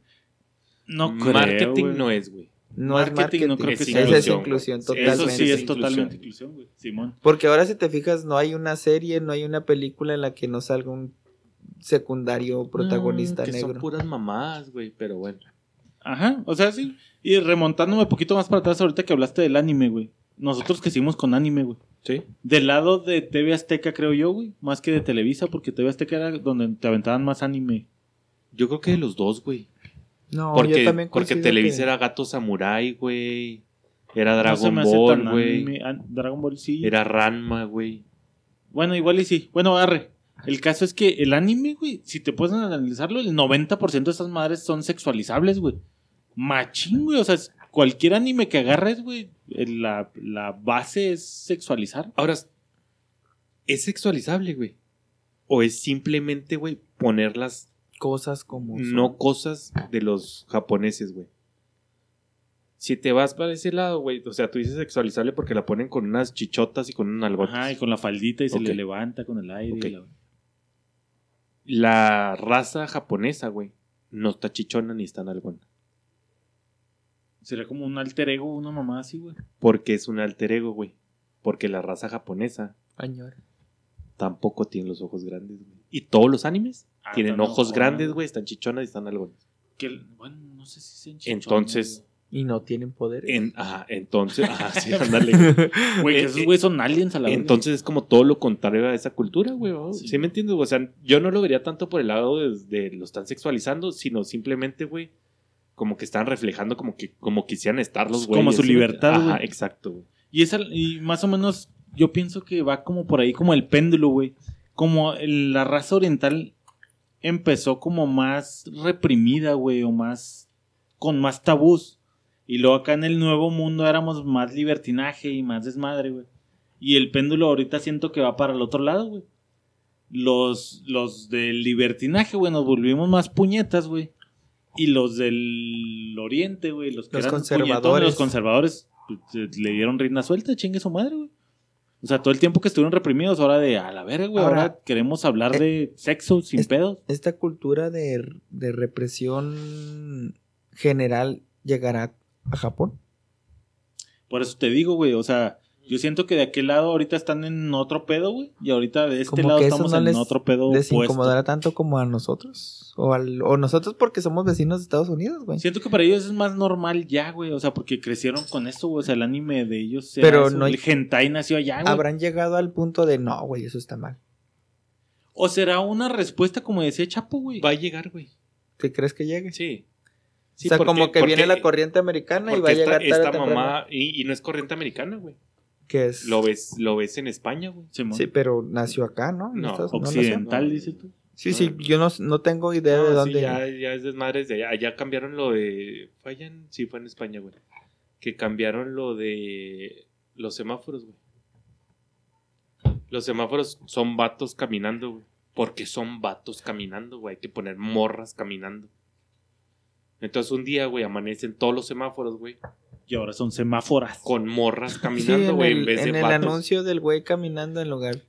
No creo, Marketing no es, güey. No Marketing es marketing. no creo que Esa sea es inclusión, totalmente. Eso sí es totalmente inclusión, güey. Simón. Porque ahora si te fijas, no hay una serie, no hay una película en la que no salga un secundario protagonista Mm, que negro. son puras mamás, güey, pero bueno. Ajá, o sea, sí. Y remontándome un poquito más para atrás ahorita que hablaste del anime, güey. Nosotros que seguimos con anime, güey. Sí. Del lado de TV Azteca, creo yo, güey. Más que de Televisa, porque TV Azteca era donde te aventaban más anime. Yo creo que de los dos, güey. No, porque yo también porque Televisa que- era Gato Samurai, güey. Era No se Dragon me hace Ball, güey. An- Dragon Ball sí. Era Ranma, güey. Bueno, igual y sí. Bueno, agarre. El caso es que el anime, güey, si te puedes analizarlo, el 90% de estas madres son sexualizables, güey. Machín, güey. O sea, cualquier anime que agarres, güey, la, la base es sexualizar. Ahora, ¿es sexualizable, güey? ¿O es simplemente, güey, ponerlas cosas como son. no cosas de los japoneses, güey? Si te vas para ese lado, güey, o sea, tú dices sexualizable porque la ponen con unas chichotas y con un algotas. Ajá, y con la faldita y se le levanta con el aire. Ok. y la- La raza japonesa, güey, no está chichona ni está nalgona. Sería como un alter ego, una mamá así, güey. Porque es un alter ego, güey. Porque la raza japonesa Añora. tampoco tiene los ojos grandes, güey. Y todos los animes Ah, tienen ojos grandes, güey, están chichonas y están algonas. Que, bueno, no sé si sean chichones, Entonces, Y no tienen poder. en, ajá, entonces, ajá, sí, ándale. Güey, que Eh, esos güeyes son aliens a la vez. Entonces es como todo lo contrario a esa cultura, güey. Sí. Sí. me entiendes? O sea, yo no lo vería tanto por el lado de, de lo están sexualizando, sino simplemente, güey, como que están reflejando como que como quisieran estar los güeyes. Como su libertad, Ajá, exacto. Y, esa, y más o menos yo pienso que va como por ahí, como el péndulo, güey. Como el- la raza oriental empezó como más reprimida, güey, o más con más tabús. Y luego acá en el nuevo mundo éramos más libertinaje y más desmadre, güey. Y el péndulo ahorita siento que va para el otro lado, güey. Los, los del libertinaje, güey, nos volvimos más puñetas, güey. Y los del oriente, güey, los que Los eran conservadores. los conservadores, pues, eh, le dieron rienda suelta, chingue su madre, güey. O sea, todo el tiempo que estuvieron reprimidos, ahora de a la verga, güey. Ahora, Ahora, queremos hablar de sexo sin pedos. Esta cultura de, de represión general llegará a Japón. Por eso te digo, güey. O sea, yo siento que de aquel lado ahorita están en otro pedo, güey. Y ahorita de este Como lado estamos no en les- otro pedo ¿Les incomodará tanto como a nosotros? O, al- o nosotros porque somos vecinos de Estados Unidos, güey. Siento que para ellos es más normal ya, güey. O sea, porque crecieron con esto, güey. O sea, el anime de ellos. era Pero eso, no El hentai nació allá, güey. Habrán llegado al punto de no, güey, eso está mal. O será una respuesta, como decía Chapo, güey. Va a llegar, güey. ¿Qué crees que llegue? Sí. Sí, o sea, porque- como que viene la corriente americana y va a esta, llegar tarde o esta mamá, y, y no es corriente americana, güey. Que es? Lo ves, lo ves en España, güey. Sí, pero nació acá, ¿no? En No, Estados-. Occidental, no. dices tú. Sí, sí, yo no, no tengo idea de dónde. sí, ya, ya es desmadres de allá. Allá cambiaron lo de. ¿Fue allá en- Sí, fue en España, güey. Que cambiaron lo de los semáforos, güey. Los semáforos son vatos caminando, güey. Porque son vatos caminando, güey. Hay que poner morras caminando. Entonces un día, güey, amanecen todos los semáforos, güey. Y ahora son semáforas. Con morras caminando, en güey. el, en vez en de el vatos. anuncio del güey caminando en lugar.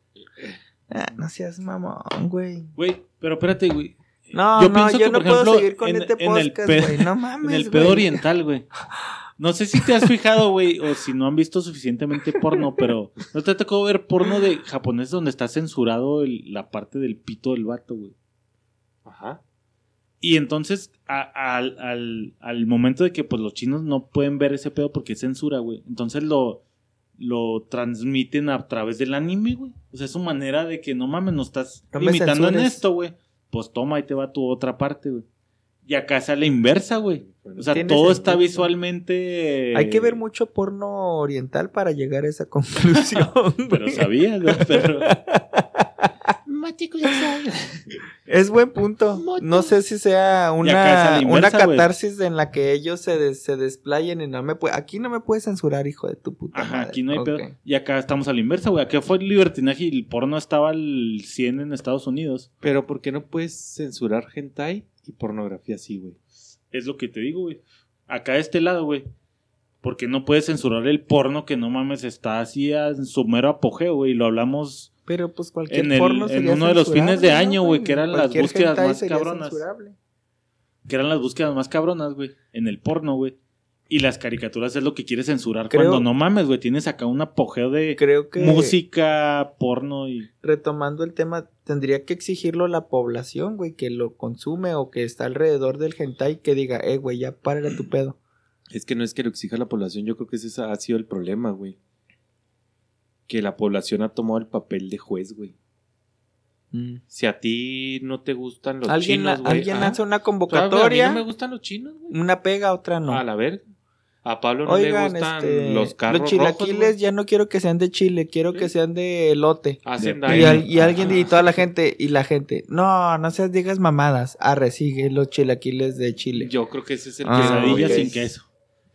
Ah, no seas mamón, güey. Güey, pero espérate, güey. No, Yo no, pienso yo que, no por puedo ejemplo, seguir con en- este en el podcast, güey. No mames, En el pedo oriental, güey. No sé si te has fijado, güey, o si no han visto suficientemente porno, pero no te tocó ver porno de japonés donde está censurado el- la parte del pito del vato, güey. Ajá. Y entonces, a- al, al- al momento de que pues los chinos no pueden ver ese pedo porque es censura, güey. Entonces lo, lo transmiten a través del anime, güey. O sea, es su manera de que no mames, no estás No limitando en esto, güey. Pues toma, ahí te va tu otra parte, güey. Y acá es a la inversa, güey. O sea, todo está visualmente. Hay que ver mucho porno oriental para llegar a esa conclusión. Pero güey. Es buen punto. No sé si sea una, una catarsis en la que ellos se, des- se desplayen y no me puede. Aquí no me puedes censurar, hijo de tu puta Ajá, madre. aquí no hay Ok. pedo. Y acá estamos a la inversa, güey. Acá fue el libertinaje y el porno estaba al 100 en Estados Unidos. Pero ¿por qué no puedes censurar hentai y pornografía así, güey? Es lo que te digo, güey. Acá de este lado, güey. Porque no puedes censurar el porno que no mames está así en su mero apogeo, güey. Y lo hablamos Pero pues cualquier En el- porno en sería uno de los fines de ¿no, año, güey, que eran las búsquedas más sería cabronas. censurable. que eran las búsquedas más cabronas, güey. En el porno, güey. Y las caricaturas es lo que quiere censurar Creo- cuando no mames, güey. Tienes acá un apogeo de Creo que música, porno y. retomando el tema, tendría que exigirlo la población, güey, que lo consume o que está alrededor del hentai que diga, eh, güey, ya párale tu pedo. Es que no es que lo exija la población, yo creo que ese ha sido el problema, güey. Que la población ha tomado el papel de juez, güey. Si a ti no te gustan los Alguien, chinos, güey. alguien ah, hace una A mí convocatoria, no me gustan los chinos, güey. una pega, otra no. A la verga. A Pablo no Oigan, le gustan este, los carros los chilaquiles ya no quiero que sean de chile, quiero que sean de elote. Hacen Y daño. Y, al- y alguien y toda la gente, y la gente, no, no seas digas mamadas, arre, sigue los chilaquiles de chile. Yo creo que ese es el Ah, Quesadilla sin queso.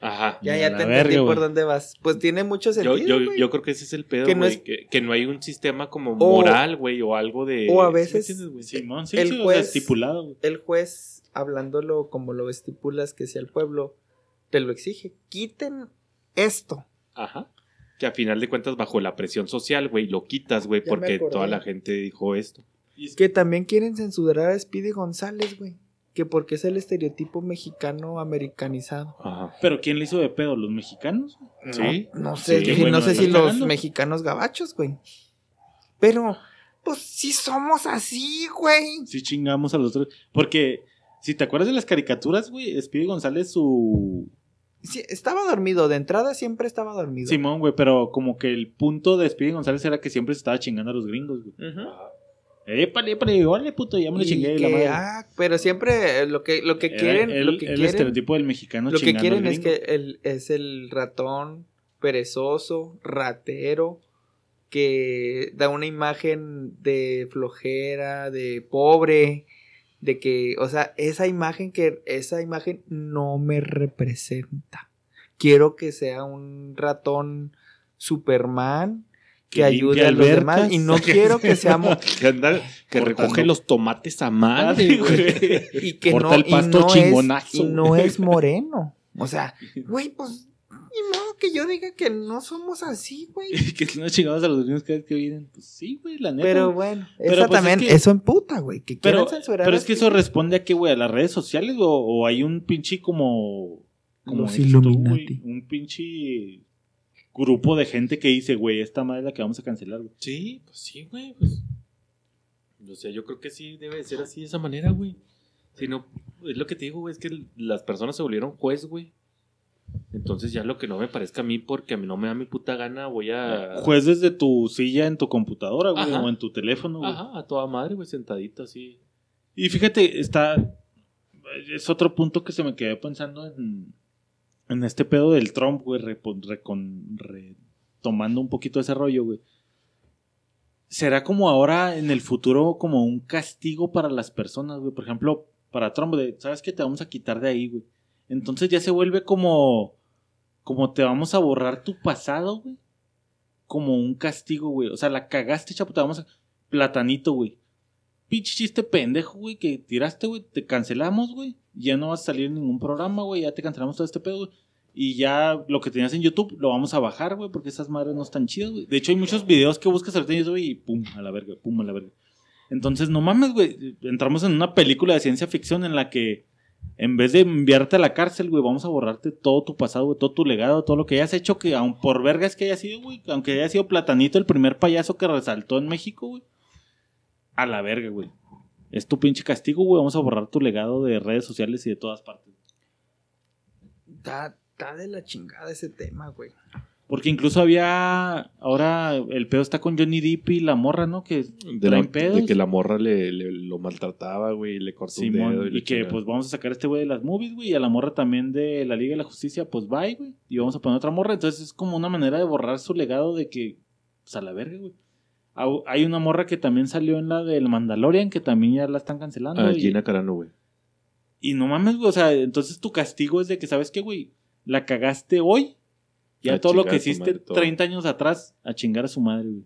Ajá. ya, ya te verga, entendí por dónde vas. Pues tiene mucho Yo, sentido, yo, yo creo que ese es el pedo, Que no güey. es- Que, que no hay un sistema como O- moral, güey, o algo de... o a ¿sí me veces-? Simón, sí, El sí, o sea, juez- estipulado, güey. el juez, hablándolo como lo estipulas que sea el pueblo, te lo exige. Quiten esto. Ajá. Que a final de cuentas, bajo la presión social, güey, lo quitas, güey, porque toda la gente dijo esto. Y es- Que también quieren censurar a Speedy González, güey. Que porque es el estereotipo mexicano americanizado. Ajá. Pero ¿quién le hizo de pedo? ¿Los mexicanos? Sí. No, no sé, Sí, si- güey, no sé si los mexicanos gabachos, güey. Pero, pues sí somos así, güey. Sí chingamos a los otros. Porque, si te acuerdas de las caricaturas, güey, Speedy González, su... Sí, estaba dormido, de entrada siempre estaba dormido. Simón, güey, pero como que el punto de Speedy González era que siempre se estaba chingando a los gringos, güey. Épale, épale, órale, puto, ya me lo chingué. la madre. ah, pero siempre eh, lo que, lo que Era quieren, el, lo que el quieren, estereotipo del mexicano lo que quieren es que el, es el ratón perezoso, ratero, que da una imagen de flojera, de pobre, de que, o sea, esa imagen que, esa imagen no me representa. Quiero que sea un ratón Superman que, Que ayude a los albercas. demás y no quiero que seamos Que, anda, que recoge los tomates a madre, güey. y que Corta no, el pasto y no chingonazo, es, y no es moreno. O sea, güey, pues ni modo que yo diga que no somos así, güey. que si no chingamos a los gringos cada vez que vienen. Pues sí, güey, la neta. Pero bueno, Pero, esa pues, también, es que- eso emputa, güey, que pero, censurar. pero es que eso responde a qué, güey, a las redes sociales o, o hay un pinche como... como Los un pinche grupo de gente que dice, güey, esta madre es la que vamos a cancelar, güey. Sí, pues sí, güey. Pues. O sea, yo creo que sí debe de ser así de esa manera, güey. Si no, es lo que te digo, güey, es que las personas se volvieron juez, güey. Entonces ya lo que no me parezca a mí, porque a mí no me da mi puta gana, voy a... Juez desde tu silla en tu computadora, güey, Ajá. o en tu teléfono, güey. Ajá, a toda madre, güey, sentadito así. Y fíjate, está. Es otro punto que se me quedé pensando en. En este pedo del Trump, güey, retomando un poquito ese rollo, güey. ¿Será como ahora en el futuro como un castigo para las personas, güey? Por ejemplo, para Trump, de, ¿sabes qué? Te vamos a quitar de ahí, güey. Entonces ya se vuelve como. Como te vamos a borrar tu pasado, güey. Como un castigo, güey. O sea, la cagaste, chapo, te vamos a. Platanito, güey pinche chiste pendejo, güey, que tiraste, güey, te cancelamos, güey. Ya no vas a salir en ningún programa, güey, ya te cancelamos todo este pedo, güey. Y ya lo que tenías en YouTube lo vamos a bajar, güey, porque esas madres no están chidas, güey. De hecho, hay muchos videos que buscas ahorita en YouTube y pum, a la verga, pum, a la verga. Entonces, no mames, güey. Entramos en una película de ciencia ficción en la que en vez de enviarte a la cárcel, güey, vamos a borrarte todo tu pasado, güey, todo tu legado, todo lo que hayas hecho, que aun por vergas que haya sido, güey, aunque haya sido Platanito el primer payaso que resaltó en México, güey. A la verga, güey. Es tu pinche castigo, güey. Vamos a borrar tu legado de redes sociales y de todas partes. Está, está de la chingada ese tema, güey. Porque incluso había. Ahora el pedo está con Johnny Depp y la morra, ¿no? Que De, traen la- pedos. de que la morra le, le- lo maltrataba, güey, y le cortó un dedo. y, le que chingada. pues vamos a sacar a este güey de las movies, güey, y a la morra también de la Liga de la Justicia, pues bye, güey, y vamos a poner otra morra, entonces es como una manera de borrar su legado de que, pues a la verga, güey. Hay una morra que también salió en la del Mandalorian, que también ya la están cancelando. Ah, y, Gina Carano, güey. y no mames, güey, o sea, entonces tu castigo es de que, ¿sabes qué, güey? La cagaste hoy, ya A todo lo que hiciste madre, todo. 30 años atrás, a chingar a su madre, güey.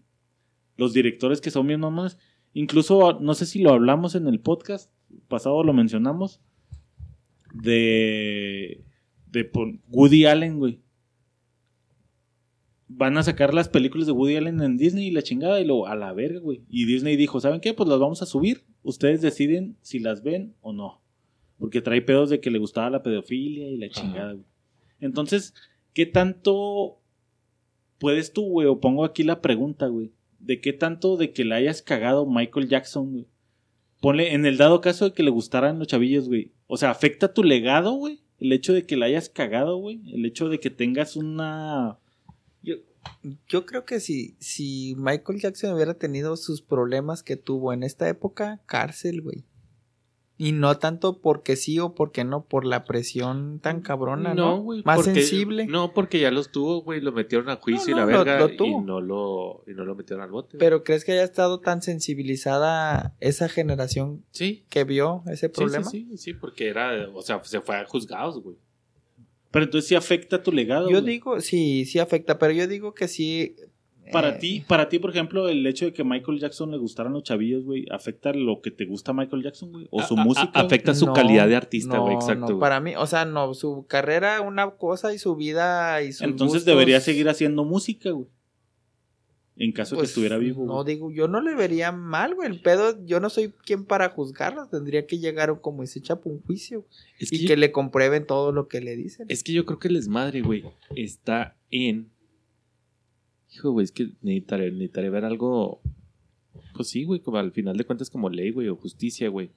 Los directores que son bien mamones, incluso, no sé si lo hablamos en el podcast pasado, lo mencionamos, de, de Woody Allen, güey. Van a sacar las películas de Woody Allen en Disney y la chingada y lo a la verga, güey. Y Disney dijo, ¿saben qué? Pues las vamos a subir. Ustedes deciden si las ven o no. Porque trae pedos de que le gustaba la pedofilia y la chingada, güey. Entonces, ¿qué tanto puedes tú, güey? O pongo aquí la pregunta, güey. ¿De qué tanto de que le hayas cagado Michael Jackson, güey? Ponle, en el dado caso de que le gustaran los chavillos, güey. O sea, ¿afecta tu legado, güey? El hecho de que le hayas cagado, güey. El hecho de que tengas una... Yo, creo que si, si Michael Jackson hubiera tenido sus problemas que tuvo en esta época, cárcel, güey. Y no tanto porque sí o porque no, por la presión tan cabrona, ¿no? güey. Más porque- sensible. No, porque ya los tuvo, güey. Lo metieron a juicio No, y no, la lo- verga. lo tuvo. y, no lo, y no lo metieron al bote. Pero ¿crees que haya estado tan sensibilizada esa generación sí. que vio ese Sí, problema? sí, sí, sí, porque era, o sea, se fue a juzgados, güey. Pero entonces sí afecta tu legado. Yo güey. digo, sí, sí afecta, pero yo digo que sí. Para eh, ti, para ti, por ejemplo, el hecho de que Michael Jackson le gustaran los chavillos, güey, ¿afecta lo que te gusta a Michael Jackson, güey? ¿O su A- a- música? a- afecta su no, calidad de artista, no, güey, exacto. no, güey. para mí, o sea, no, su carrera una cosa y su vida y sus Entonces gustos- debería seguir haciendo música, güey. En caso de Pues, que estuviera vivo. No digo, yo no le vería mal, güey. El pedo, yo no soy quien para juzgarlo. Tendría que llegar como ese chapo un juicio. Es y que, le comprueben todo lo que le dicen. es que yo creo que el desmadre, güey, está en. Hijo, güey, es que necesitaré, necesitaré ver algo. Pues sí, güey, como al final de cuentas, como ley, güey, o justicia, güey.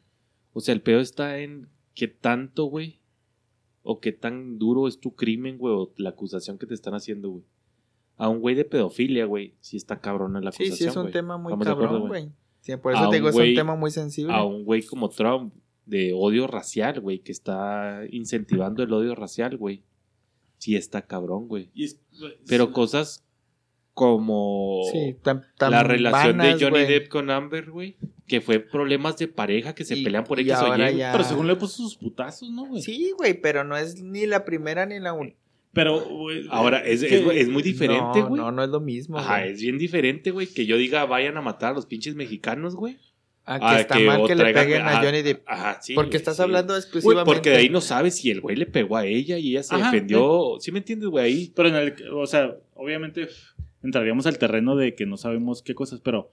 O sea, el pedo está en qué tanto, güey, o qué tan duro es tu crimen, güey, o la acusación que te están haciendo, güey. A un güey de pedofilia, güey, sí está cabrona la Sí, acusación. sí, es un tema muy cabrón, güey. Sí, por A eso te digo, es güey- un tema muy sensible. a un güey como Trump de odio racial, güey, que está incentivando el odio racial, güey. Sí está cabrón, güey. Es- Pero cosas como Sí, tan, tan la relación vanas, de Johnny. Depp con Amber, güey, que fue problemas de pareja que se Y- pelean por X o Y. ya- Pero según le puso sus putazos, ¿no, güey? Sí, güey, pero no es ni la primera ni la única. Pero, güey, Ahora, es, es- es muy diferente, no, güey. No, no es lo mismo. Ajá, es bien diferente, güey, que yo diga vayan a matar a los pinches mexicanos, güey. Ah, que Ah, está que mal que le peguen a Johnny Depp. Ajá, sí. porque estás sí. hablando exclusivamente. porque de ahí no sabes si el güey le pegó a ella y ella se Ajá, defendió. ¿Sí me entiendes, güey? Ahí. Pero en el, o sea, obviamente entraríamos al terreno de que no sabemos qué cosas, pero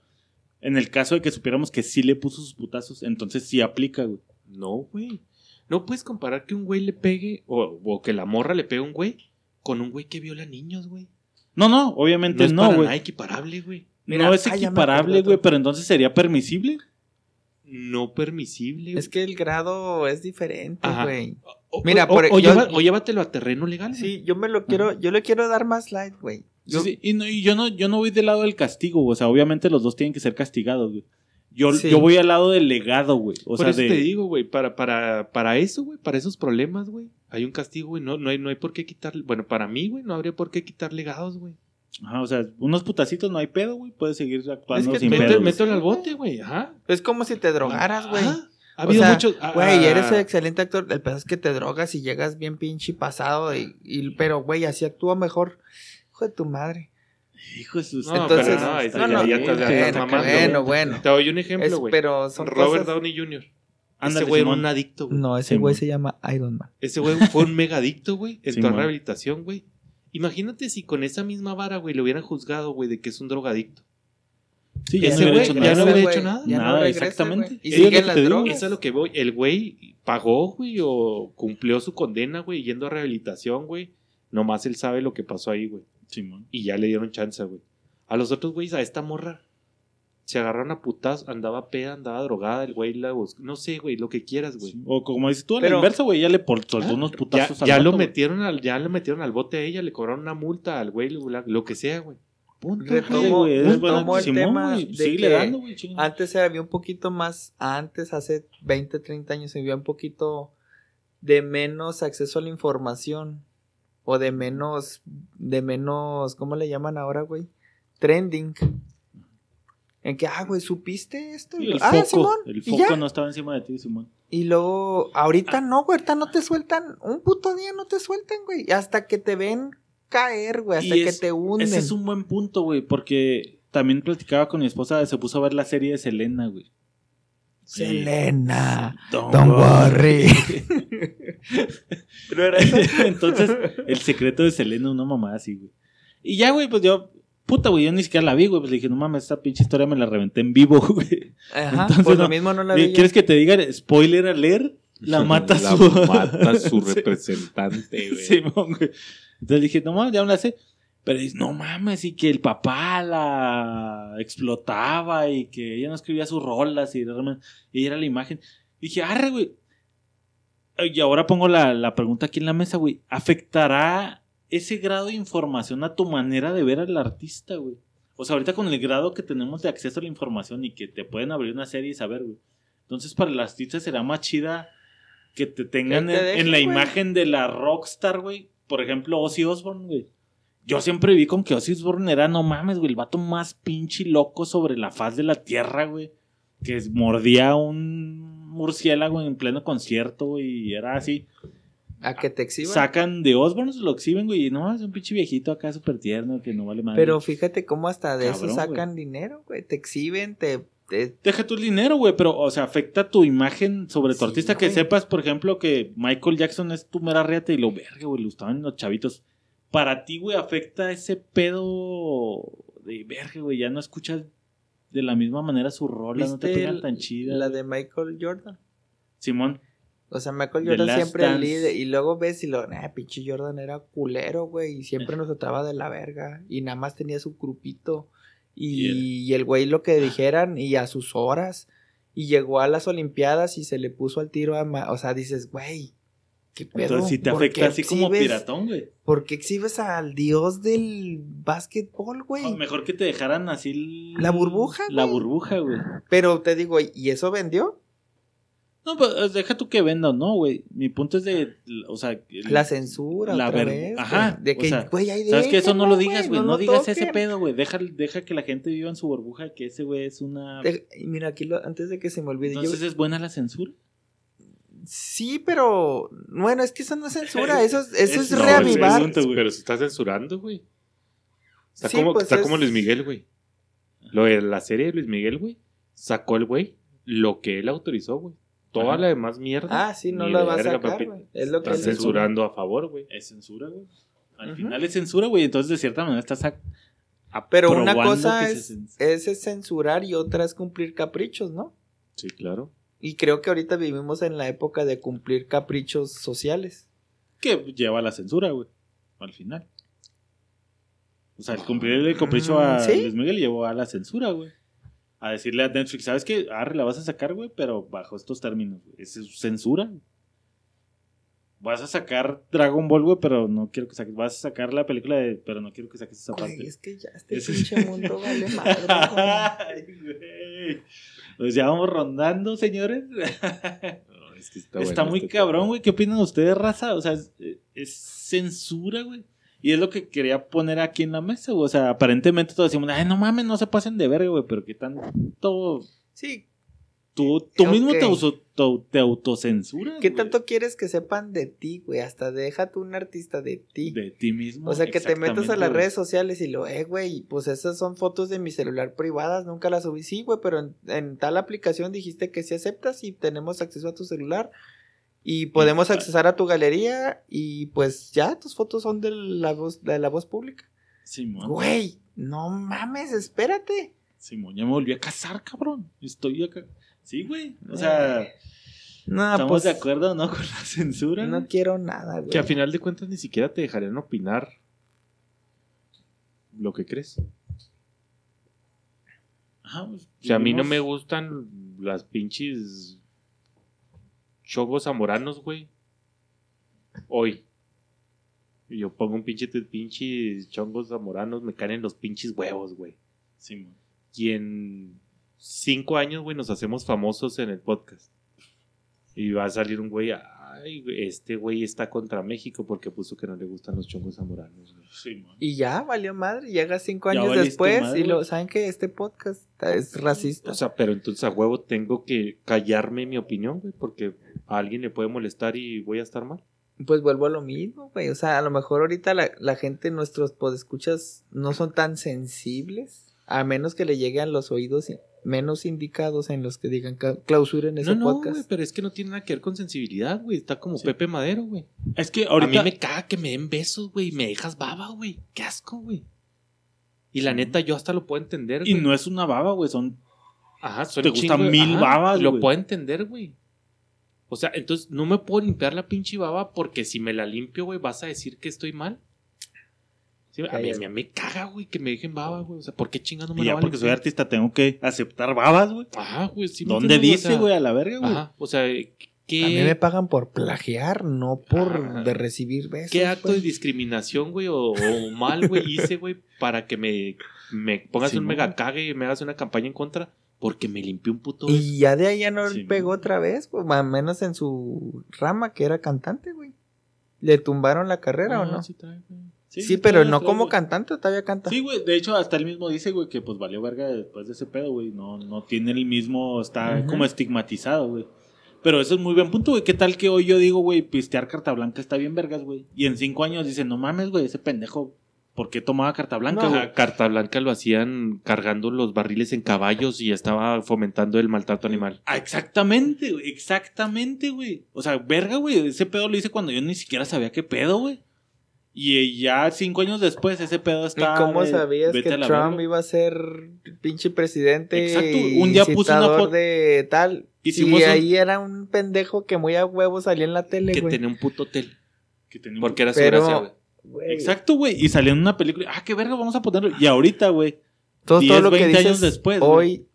en el caso de que supiéramos que sí le puso sus putazos, entonces sí aplica, güey. No, güey. No puedes comparar que un güey le pegue o, o que la morra le pegue a un güey con un güey que viola niños, güey. No, no, obviamente No es no, para güey. nada equiparable, güey. Mira, no es equiparable, güey, pero entonces sería permisible. No permisible. Es que el grado es diferente, Ajá. güey. O- mira, o, por- o, yo- lleva- o llévatelo a terreno legal. güey. Sí, yo me lo quiero, yo le quiero dar más light, güey. Yo- Sí, sí, Y, no- y yo no, yo no voy del lado del castigo, güey. O sea, obviamente los dos tienen que ser castigados, güey. Yo, Sí. yo voy al lado del legado, güey. O Por sea, eso de. te digo, güey, para, para, para eso, güey, para esos problemas, güey, hay un castigo, güey. No, no, hay, no hay por qué quitarle. Bueno, para mí, güey, no habría por qué quitar legados, güey. Ajá, o sea, unos putacitos no hay pedo, güey. Puedes seguir actuando Es que sin mete- pedo. Mételo, al bote, güey. Ajá. Es como si te drogaras, güey. Ajá. Ha O habido sea, muchos. ah, Güey, ah, eres un excelente actor. El pedo es que te drogas y llegas bien pinche pasado. Y, y- pero, güey, así actúa mejor. Hijo de tu madre. Hijo de sus- No, Entonces, pero no, eso no, ya- no, ya estás- ya bueno, mamando, bueno. Te doy un ejemplo, güey. pero son Robert cosas- Downey Jr. Ándale, ese güey era un adicto, güey. No, ese güey se llama Iron Man. Ese güey fue un mega adicto, güey. Entró a rehabilitación, güey. Imagínate si con esa misma vara, güey, le hubieran juzgado, güey, de que es un drogadicto. Sí, ya ese no hubiera güey hecho ya nada. no hubiera hecho nada. ya no Nada, regresa, exactamente. Y lo siguen las drogas. Eso es lo que voy. El güey pagó, güey, o cumplió su condena, güey, yendo a rehabilitación, güey. Nomás él sabe lo que pasó ahí, güey. Simón. Y ya le dieron chance, güey. A los otros güeyes, a esta morra, se agarraron a putas, andaba peda, andaba drogada, el güey la buscó. No sé, güey, lo que quieras, güey. Sí. O como dices tú, al Pero- inverso, güey, ya le por- soltó Ah, unos Ya, putazos al ya lo güey. metieron al, ya lo metieron al bote a ella, le cobraron una multa al güey, lo, que sea, güey. Punto. Retomo, güey, es retomo el Simón, tema güey, de que dando, güey. Antes había un poquito más, antes, hace 20, 30 años, había un poquito de menos acceso a la información. O de menos, de menos, ¿cómo le llaman ahora, güey? Trending. En que, ah, güey, ¿supiste esto? Sí, el ah, foco, Simón. el y foco ya. no estaba encima de ti, Simón. Y luego, ahorita no, güey, ahorita no te sueltan, un puto día no te sueltan, güey. y Hasta que te ven caer, güey, hasta Y que es- te hunden. Ese es un buen punto, güey, porque también platicaba con mi esposa, se puso a ver la serie de Selena, güey. Selena, Don't don't worry. worry. ¿No era eso? Entonces, el secreto de Selena, una mamá así, güey. Y ya, güey, pues yo, puta, güey, yo ni siquiera la vi, güey. Pues le dije, no mames, esta pinche historia me la reventé en vivo, güey. Ajá, Entonces, pues lo mismo no la vi. ¿Quieres que te diga spoiler a leer? La mata La su... mata su Sí. representante, güey. Simón, güey. Entonces dije, no mames, ya me la sé. Pero dice, no mames, y que el papá la explotaba y que ella no escribía sus rolas y, y era la imagen. Dije, arre, güey. Y ahora pongo la, la pregunta aquí en la mesa, güey. ¿Afectará ese grado de información a tu manera de ver al artista, güey? O sea, ahorita con el grado que tenemos de acceso a la información y que te pueden abrir una serie y saber, güey. Entonces, para el artista será más chida que te tengan te en, la imagen de la rockstar, güey. Por ejemplo, Ozzy Osbourne, güey. Yo siempre vi con que Ozzy Osbourne era, no mames, güey, el vato más pinche loco sobre la faz de la tierra, güey. Que mordía un murciélago en pleno concierto, güey, y era así. A que te exhiban. Sacan de Osbourne, se lo exhiben, güey, y no, es un pinche viejito acá súper tierno que no vale más. Pero fíjate cómo hasta de Cabrón, eso sacan dinero, güey. Te exhiben, te, te- Deja tu dinero, güey, pero, o sea, afecta tu imagen sobre tu Sí, artista. Que güey. sepas, por ejemplo, que Michael Jackson es tu mera reata y lo verga, güey, lo gustaban los chavitos. Para ti, güey, afecta ese pedo de verga, güey, ya no escuchas de la misma manera su rola, no te ¿Viste pegan tan chida. La de Michael Jordan. Simón. O sea, Michael Jordan siempre el líder. Y luego ves y lo, nah, pinche Jordan era culero, güey. Y siempre nos trataba de la verga. Y nada más tenía su grupito. Y, y el güey lo que dijeran y a sus horas. Y llegó a las Olimpiadas y se le puso al tiro a... Ma- o sea, dices, güey, ¿qué pedo? Entonces sí te ¿Por qué afecta así como piratón, güey. ¿Por qué exhibes al dios del básquetbol, güey? O Mejor que te dejaran así La burbuja, La güey. burbuja, güey. Pero te digo, ¿y eso vendió? No, pues deja tú que venda no, güey. Mi punto es de, o sea, La censura La otra ver- vez. güey. Ajá, De o que, sea, güey, ahí ¿Sabes que Eso no lo digas, güey. No, digas ese pedo, güey. Deja, deja que la gente viva en su burbuja, que ese güey es una... Mira, aquí lo- antes de que se me olvide. yo- Entonces es buena la censura. Sí, pero. Bueno, es que eso no es censura. Eso, es- eso es Es- no, reavivar. pregunta, güey. Pero se está censurando, güey. Está, Sí, como, pues está es- como Luis Miguel, güey. Lo de la serie de Luis Miguel, güey. Sacó el güey lo que él autorizó, güey. Toda Ajá. la demás mierda. Ah, sí, no la va a sacar, papi. güey. Es lo que Está censurando a favor, güey. Es censura, güey. Al final es censura, güey. Entonces, de cierta manera, estás a- Pero una cosa es, es censurar y otra es cumplir caprichos, ¿no? Sí, claro. Y creo que ahorita vivimos en la época de cumplir caprichos sociales. que lleva a la censura, güey. Al final. O sea, el cumplir el capricho a Mm, ¿sí? Luis Miguel llevó a la censura, güey. A decirle a Netflix, ¿sabes qué? Arre, la vas a sacar, güey, pero bajo estos términos. güey. Es censura. güey. Vas a sacar Dragon Ball, güey, pero no quiero que saques. Vas a sacar la película de. Pero no quiero que saques esa Güey, parte. es que ya este pinche mundo vale madre. güey. Pues ya vamos rondando, señores. No, es que Está, bueno muy este cabrón, güey. ¿Qué opinan ustedes, raza? O sea, es, es censura, güey. Y es lo que quería poner aquí en la mesa, güey. O sea, aparentemente todos decimos, ay, no mames, no se pasen de verga, güey. Pero qué tanto. Sí, Tú, tú mismo te, Ok. auso- te, te autocensuras. ¿qué güey. tanto quieres que sepan de ti, güey? Hasta déjate un artista de ti. De ti mismo. O sea, que te metas a las redes sociales y lo, eh, güey, pues esas son fotos de mi celular privadas, nunca las subí. Sí, güey, pero en, en tal aplicación dijiste que sí aceptas y tenemos acceso a tu celular y podemos Ah. accesar a tu galería y pues ya, tus fotos son de la voz, de la voz pública. Simón. Güey, no mames, espérate. Simón, ya me volví a casar, cabrón. Estoy acá. Sí, güey. O sea, No, estamos pues de acuerdo, ¿no? Con la censura. no güey? quiero nada, güey. Que a final de cuentas ni siquiera te dejarían opinar lo que crees. Ajá, pues, O sea, a mí no me gustan las pinches chogos zamoranos, güey. Hoy. Y yo pongo un pinche, pinches chongos zamoranos, me caen en los pinches huevos, güey. Simón. Y en cinco años, güey, nos hacemos famosos en el podcast. Y va a salir un güey, ay, güey, este güey está contra México porque puso que no le gustan los chongos zamoranos. Simón. Y ya, valió madre, llega cinco Ya años después madre, y lo. ¿saben que Este podcast es racista. O sea, pero entonces a huevo tengo que callarme mi opinión, güey, porque a alguien le puede molestar y voy a estar mal. Pues vuelvo a lo mismo, güey. O sea, a lo mejor ahorita la, la gente, nuestros podescuchas, no son tan sensibles. A menos que le lleguen los oídos i- menos indicados en los que digan "Ca- clausuren ese No, no, podcast. güey, pero es que no tiene nada que ver con sensibilidad, güey. Está como Sí. Pepe Madero, güey. Es que A ahorita. mí me caga que me den besos, güey. y Me dejas baba, güey. Qué asco, güey. Y la neta, yo hasta lo puedo entender, Y güey. no es una baba, güey. Son. Ajá, son te gustan chingo mil babas, Lo puedo entender, güey. O sea, entonces no me puedo limpiar la pinche baba porque si me la limpio, güey, vas a decir que estoy mal. Sí, a, mí, a mí- a mí me caga, güey, que me dejen baba, güey. O sea, ¿por qué chingando me Y la ya porque soy artista tengo que aceptar babas, güey. Ajá, güey. sí me ¿Dónde entiendes, dice, o sea, güey? A la verga, güey. Ajá, o sea, ¿qué, A mí me pagan por plagiar, no por Ajá. de recibir besos. ¿qué acto de discriminación, güey, o, o mal, güey, hice, güey, para que me, me pongas Sí, un mega cague y me hagas una campaña en contra? Porque me limpié un puto beso. Y ya de ahí ya no Sí, pegó otra vez, pues, más o menos en su rama que era cantante, güey. ¿Le tumbaron la carrera o no? sí trae, güey. Sí, pero no como cantante, todavía canta. Sí, güey. De hecho, hasta él mismo dice, güey, que pues valió verga después de ese pedo, güey. No, no tiene el mismo. Está como estigmatizado, güey. Pero eso es muy buen punto, güey. ¿Qué tal que hoy yo digo, güey, pistear carta blanca está bien vergas, güey? Y en cinco años dicen, no mames, güey, ese pendejo, ¿por qué tomaba carta blanca, No, güey? Carta Blanca lo hacían cargando los barriles en caballos y estaba fomentando el maltrato animal. Ah, exactamente, güey. Exactamente, güey. O sea, verga, güey. Ese pedo lo hice cuando yo ni siquiera sabía qué pedo, güey. Y ya cinco años después ese pedo ¿Y está... cómo de, sabías que Trump verga. iba a ser pinche presidente? Exacto, y un día puso una foto- de tal. Hicimos y un- ahí era un pendejo que muy a huevo salía en la tele, Que tenía un puto hotel. Que tenía un- Porque era su Pero- gracia, güey. Exacto, güey. Y salió en una película. Ah, qué verga, vamos a ponerlo. Y ahorita, güey. todo, todo 10, lo que 20 dices años después, hoy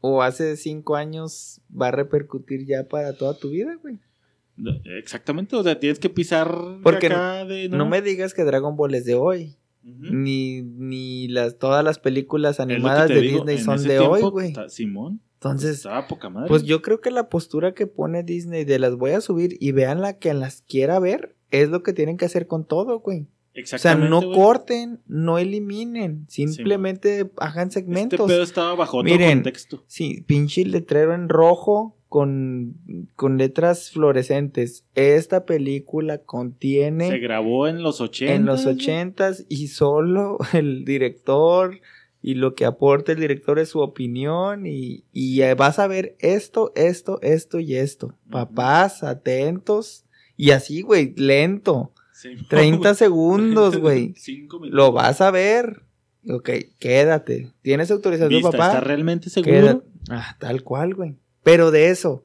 o hace cinco años va a repercutir ya para toda tu vida, güey. Exactamente, o sea, tienes que pisar Porque acá de... No me digas que Dragon Ball es de hoy. Ni, ni las, todas las películas animadas de digo, Disney son de hoy, güey. Simón. Entonces, Estaba poca madre. Pues yo creo que la postura que pone Disney de las voy a subir y vean la que las quiera ver es lo que tienen que hacer con todo, güey. O sea, Exactamente, no corten, no eliminen, simplemente hagan Este segmentos. pedo estaba bajo otro Miren, contexto. Sí, pinche letrero en rojo con, con letras fluorescentes. Esta película Se contiene grabó en los 80. en los ochentas y solo el director y lo que aporta el director es su opinión y, y eh, vas a ver esto, esto, esto y esto. Papás, atentos y así, güey, lento. 30 segundos, güey. Lo vas a ver. Ok, quédate. ¿Tienes autorización, ¿Vista? papá? ¿Está realmente seguro? Quédate. Ah, tal cual, güey. Pero de eso,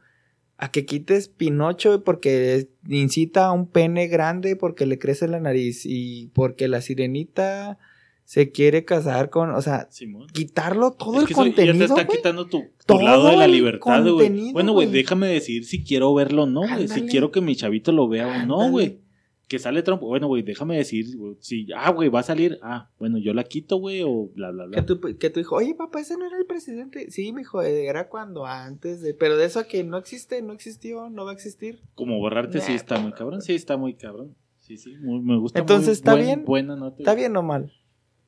a que quites Pinocho porque incita a un pene grande porque le crece la nariz y porque la sirenita se quiere casar con, o sea, Simón. quitarlo todo Es el que eso ya te contenido, está quitando tu, tu Todo lado de la el libertad, güey. contenido, Bueno, güey, déjame decidir si quiero verlo o no, güey. Si quiero que mi chavito lo vea o no, güey. Que sale Trump. Bueno, güey, déjame decir, güey, si, ah, güey, va a salir. Ah, bueno, yo la quito, güey, o bla, bla, bla. Que tu, que tu hijo, oye papá, ese no era el presidente. Sí, mijo, era cuando antes de. Pero de eso a que no existe, no existió, no va a existir. Como borrarte, sí está muy cabrón. Sí, está muy cabrón. Sí, sí, muy- me gusta. Entonces, muy ¿está buen- bien? Buena nota. ¿Está bien o mal?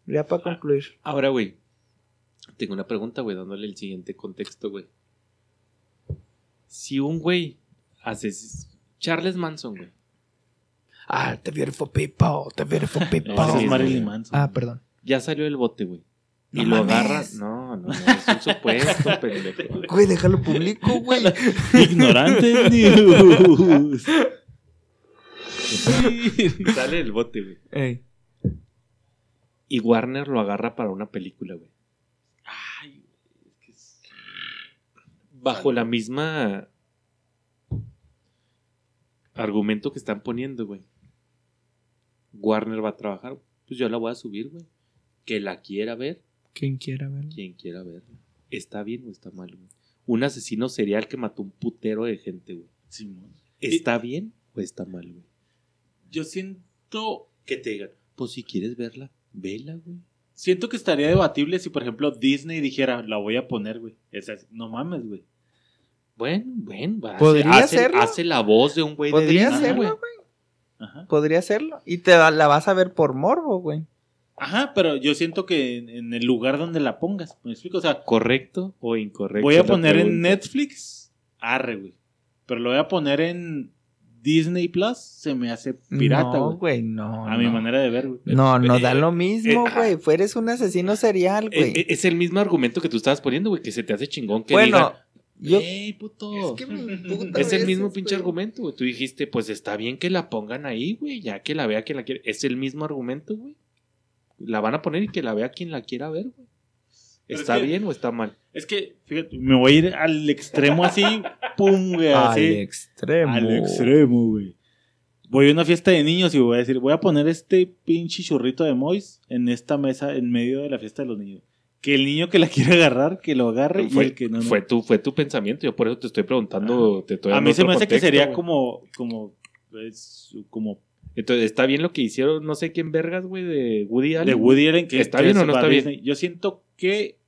Ya para concluir. Ahora, güey. Tengo una pregunta, güey, dándole el siguiente contexto, güey. Si un güey hace. Charles Manson, güey. Ah, the beautiful people, the beautiful people. No, es Marilyn. Manson. Ah, perdón. Ya salió del bote, güey. Y No lo mames. agarra. No, no, no. Es un supuesto, pendejo. Güey, déjalo público, güey. Ignorante news. Sale del bote, güey. Ey. Y Warner lo agarra para una película, güey. Ay, güey, es que es- Bajo la misma argumento que están poniendo, güey. Warner va a trabajar. Pues yo la voy a subir, güey. Que la quiera ver, Quien quiera verlo. quien quiera verla. ¿Está bien o está mal, güey? Un asesino serial que mató un putero de gente, güey. Simón. ¿Está bien o está mal, güey? Yo siento Que te digan, pues si quieres verla, vela, güey. Siento que estaría debatible si, por ejemplo, Disney dijera, la voy a poner, güey. Es así, no mames, güey. Bueno, bueno, va, ¿Podría hace, hacerlo? hace la voz de un güey de Podría Disney, hacerlo, güey. Güey. Ajá. Podría hacerlo. Y te la vas a ver por morbo, güey. Ajá, pero yo siento que en, en el lugar donde la pongas, ¿me explico? O sea, ¿Correcto o incorrecto? voy a poner en. Netflix, arre, güey. Pero lo voy a poner en Disney Plus, se me hace pirata, no, güey. güey, no. a mi manera de ver, güey. No, no Eh, da lo mismo, eh, güey. Fueres un asesino serial, Eh, güey. eh, Es el mismo argumento que tú estabas poniendo, güey, que se te hace chingón que bueno, digan, yo. "Ey, puto. Es que emputa Es el mismo pinche argumento, güey. Tú dijiste, pues está bien que la pongan ahí, güey, ya que la vea quien la quiere. Es el mismo argumento, güey. La van a poner y que la vea quien la quiera ver, güey. ¿Está es que- bien o está mal? Es que, fíjate, me voy a ir al extremo así, pum, güey, Al así. extremo. Al extremo, güey. Voy a una fiesta de niños y voy a decir, voy a poner este pinche churrito de Mois en esta mesa en medio de la fiesta de los niños. Que el niño que la quiera agarrar, que lo agarre y Fue, el que no. no. fue, tu, fue tu pensamiento. Yo por eso te estoy preguntando. Te estoy a mí se me hace que sería güey. como, como, como Entonces, ¿está bien lo que hicieron, no sé quién vergas, güey, de Woody Allen? de Woody Allen. Que, ¿Está que bien o no está bien? Yo siento que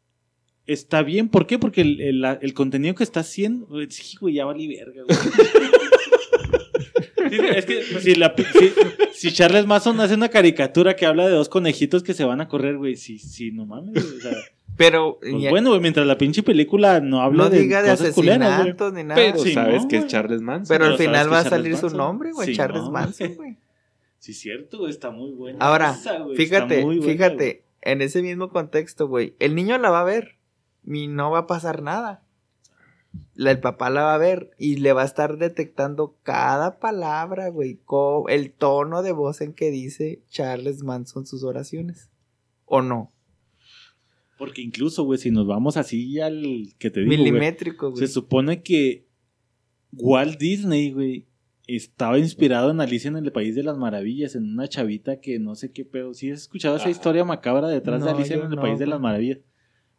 está bien. ¿Por qué? Porque el, el- contenido que está haciendo, sí, güey, ya vale verga, güey. Sí, es que si, la, si, si Charles Manson hace una caricatura que habla de dos conejitos que se van a correr, güey, sí, sí, no mames, o sea, Pero, pues bueno, güey, mientras la pinche película no habla no de diga de cosas culeras, güey. asesinatos ni nada. Pero Sí, sabes no, que es. Charles Manson. Pero al final va a salir su nombre, güey. Sí, Charles no. Manson, güey. Sí, cierto, güey, está muy bueno. Ahora, Esa, güey, está Fíjate, buena, fíjate, güey. en ese mismo contexto, güey. El niño la va a ver y no va a pasar nada. La- el papá la va a ver y le va a estar detectando cada palabra, güey, el tono de voz en que dice Charles Manson sus oraciones. ¿O no? Porque incluso, güey, si nos vamos así al que te digo, Milimétrico, güey. se supone que Walt Disney, güey, estaba inspirado en Alicia en el País de las Maravillas, en una chavita que no sé qué pedo. ¿Sí has escuchado esa Ajá. historia macabra detrás de Alicia en el no, País de las Maravillas?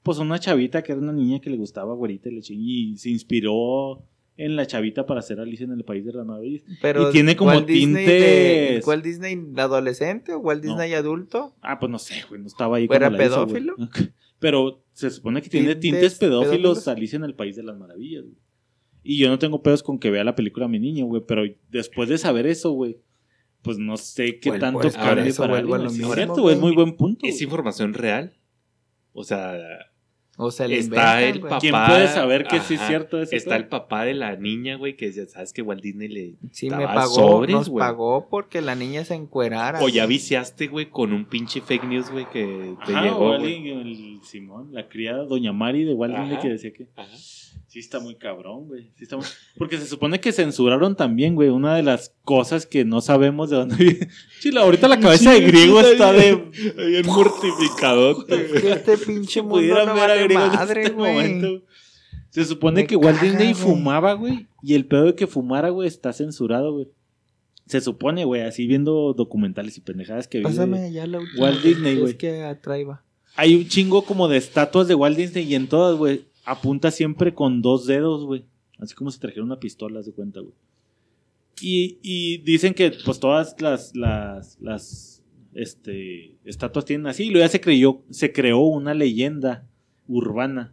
Pues una chavita que era una niña que le gustaba güerita y y se inspiró en la chavita para hacer Alicia en el País de las Maravillas. Pero y tiene como ¿Walt Disney de- tintes- ¿Walt Disney adolescente o Walt No. Disney adulto? Ah, pues no sé, güey, no estaba ahí. ¿O era hizo, pedófilo? Pero se supone que tiene ¿Tintes tintes pedófilos pedófilos? Alicia en el País de las Maravillas, güey. Y yo no tengo pedos con que vea la película mi niño, güey, pero después de saber eso, güey, pues no sé qué tanto a eso para a él, Es cierto, güey, es muy buen punto. ¿Es güey. información real? O sea, O sea, le está inventan, el papá. ¿Quién puede saber que sí es cierto Está el papá de la niña, güey, que decía, ¿sabes que Walt Disney le. Sí, me pagó, sobres, nos güey? pagó porque la niña se encuerara. O ya viciaste, güey, con un pinche fake news, güey, que te Ajá, llegó, o güey. alguien, el Simón, la criada Doña Mari de Walt Disney que decía que Ajá. Sí está muy cabrón, güey. Sí está muy- Porque se supone que censuraron también, güey, una de las cosas que no sabemos de dónde viene. Chila, ahorita la cabeza de griego está de Bien mortificado. Es este pinche mundo no ver a Griego en madre, este güey. momento. Se supone Me que Walt Disney fumaba, güey. Y el pedo de que fumara, güey, está censurado, güey. Se supone, güey, así viendo documentales y pendejadas que vi. Pásame ya la última. Walt Disney, Es güey. que atraiba. Hay un chingo como de estatuas de Walt Disney y en todas, güey, apunta siempre con dos dedos, güey. Así como si trajera una pistola, haz de cuenta, güey. Y, y dicen que, pues, todas las, las, las, este, estatuas tienen así. Y luego ya se creyó, se creó una leyenda urbana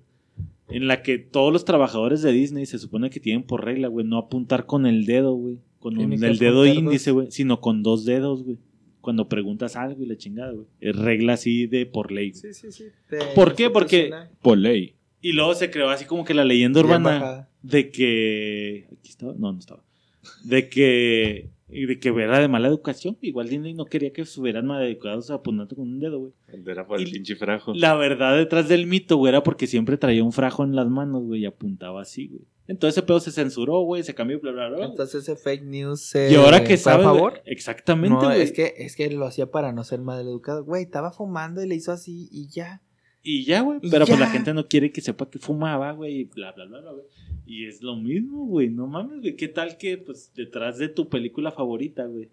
en la que todos los trabajadores de Disney se supone que tienen por regla, güey, no apuntar con el dedo, güey. Con un- el dedo apuntar índice, güey, sino con dos dedos, güey. Cuando preguntas algo y la chingada, güey. Es regla así de por ley. Sí, sí, sí. ¿Por qué? Porque- Por ley. Y luego se creó así como que la leyenda urbana de que. ¿Aquí estaba? No, no estaba. De que. De que era de mala educación. Igual Disney no quería que estuvieran mal educados apuntando con un dedo, güey. Era por el pinche frajo. La verdad detrás del mito, güey, era porque siempre traía un frajo en las manos, güey, y apuntaba así, güey. Entonces ese pedo se censuró, güey, se cambió, bla, bla, bla. Entonces ese fake news se y ahora que a güey, favor. exactamente, No, güey. es que, es que lo hacía para no ser mal educado. Güey, estaba fumando y le hizo así y ya. Y ya, güey. Y Pero pues la gente no quiere que sepa que fumaba, güey. Y bla, bla, bla, bla, güey. Y es lo mismo, güey. No mames, güey. ¿Qué tal que, pues, detrás de tu película favorita, güey?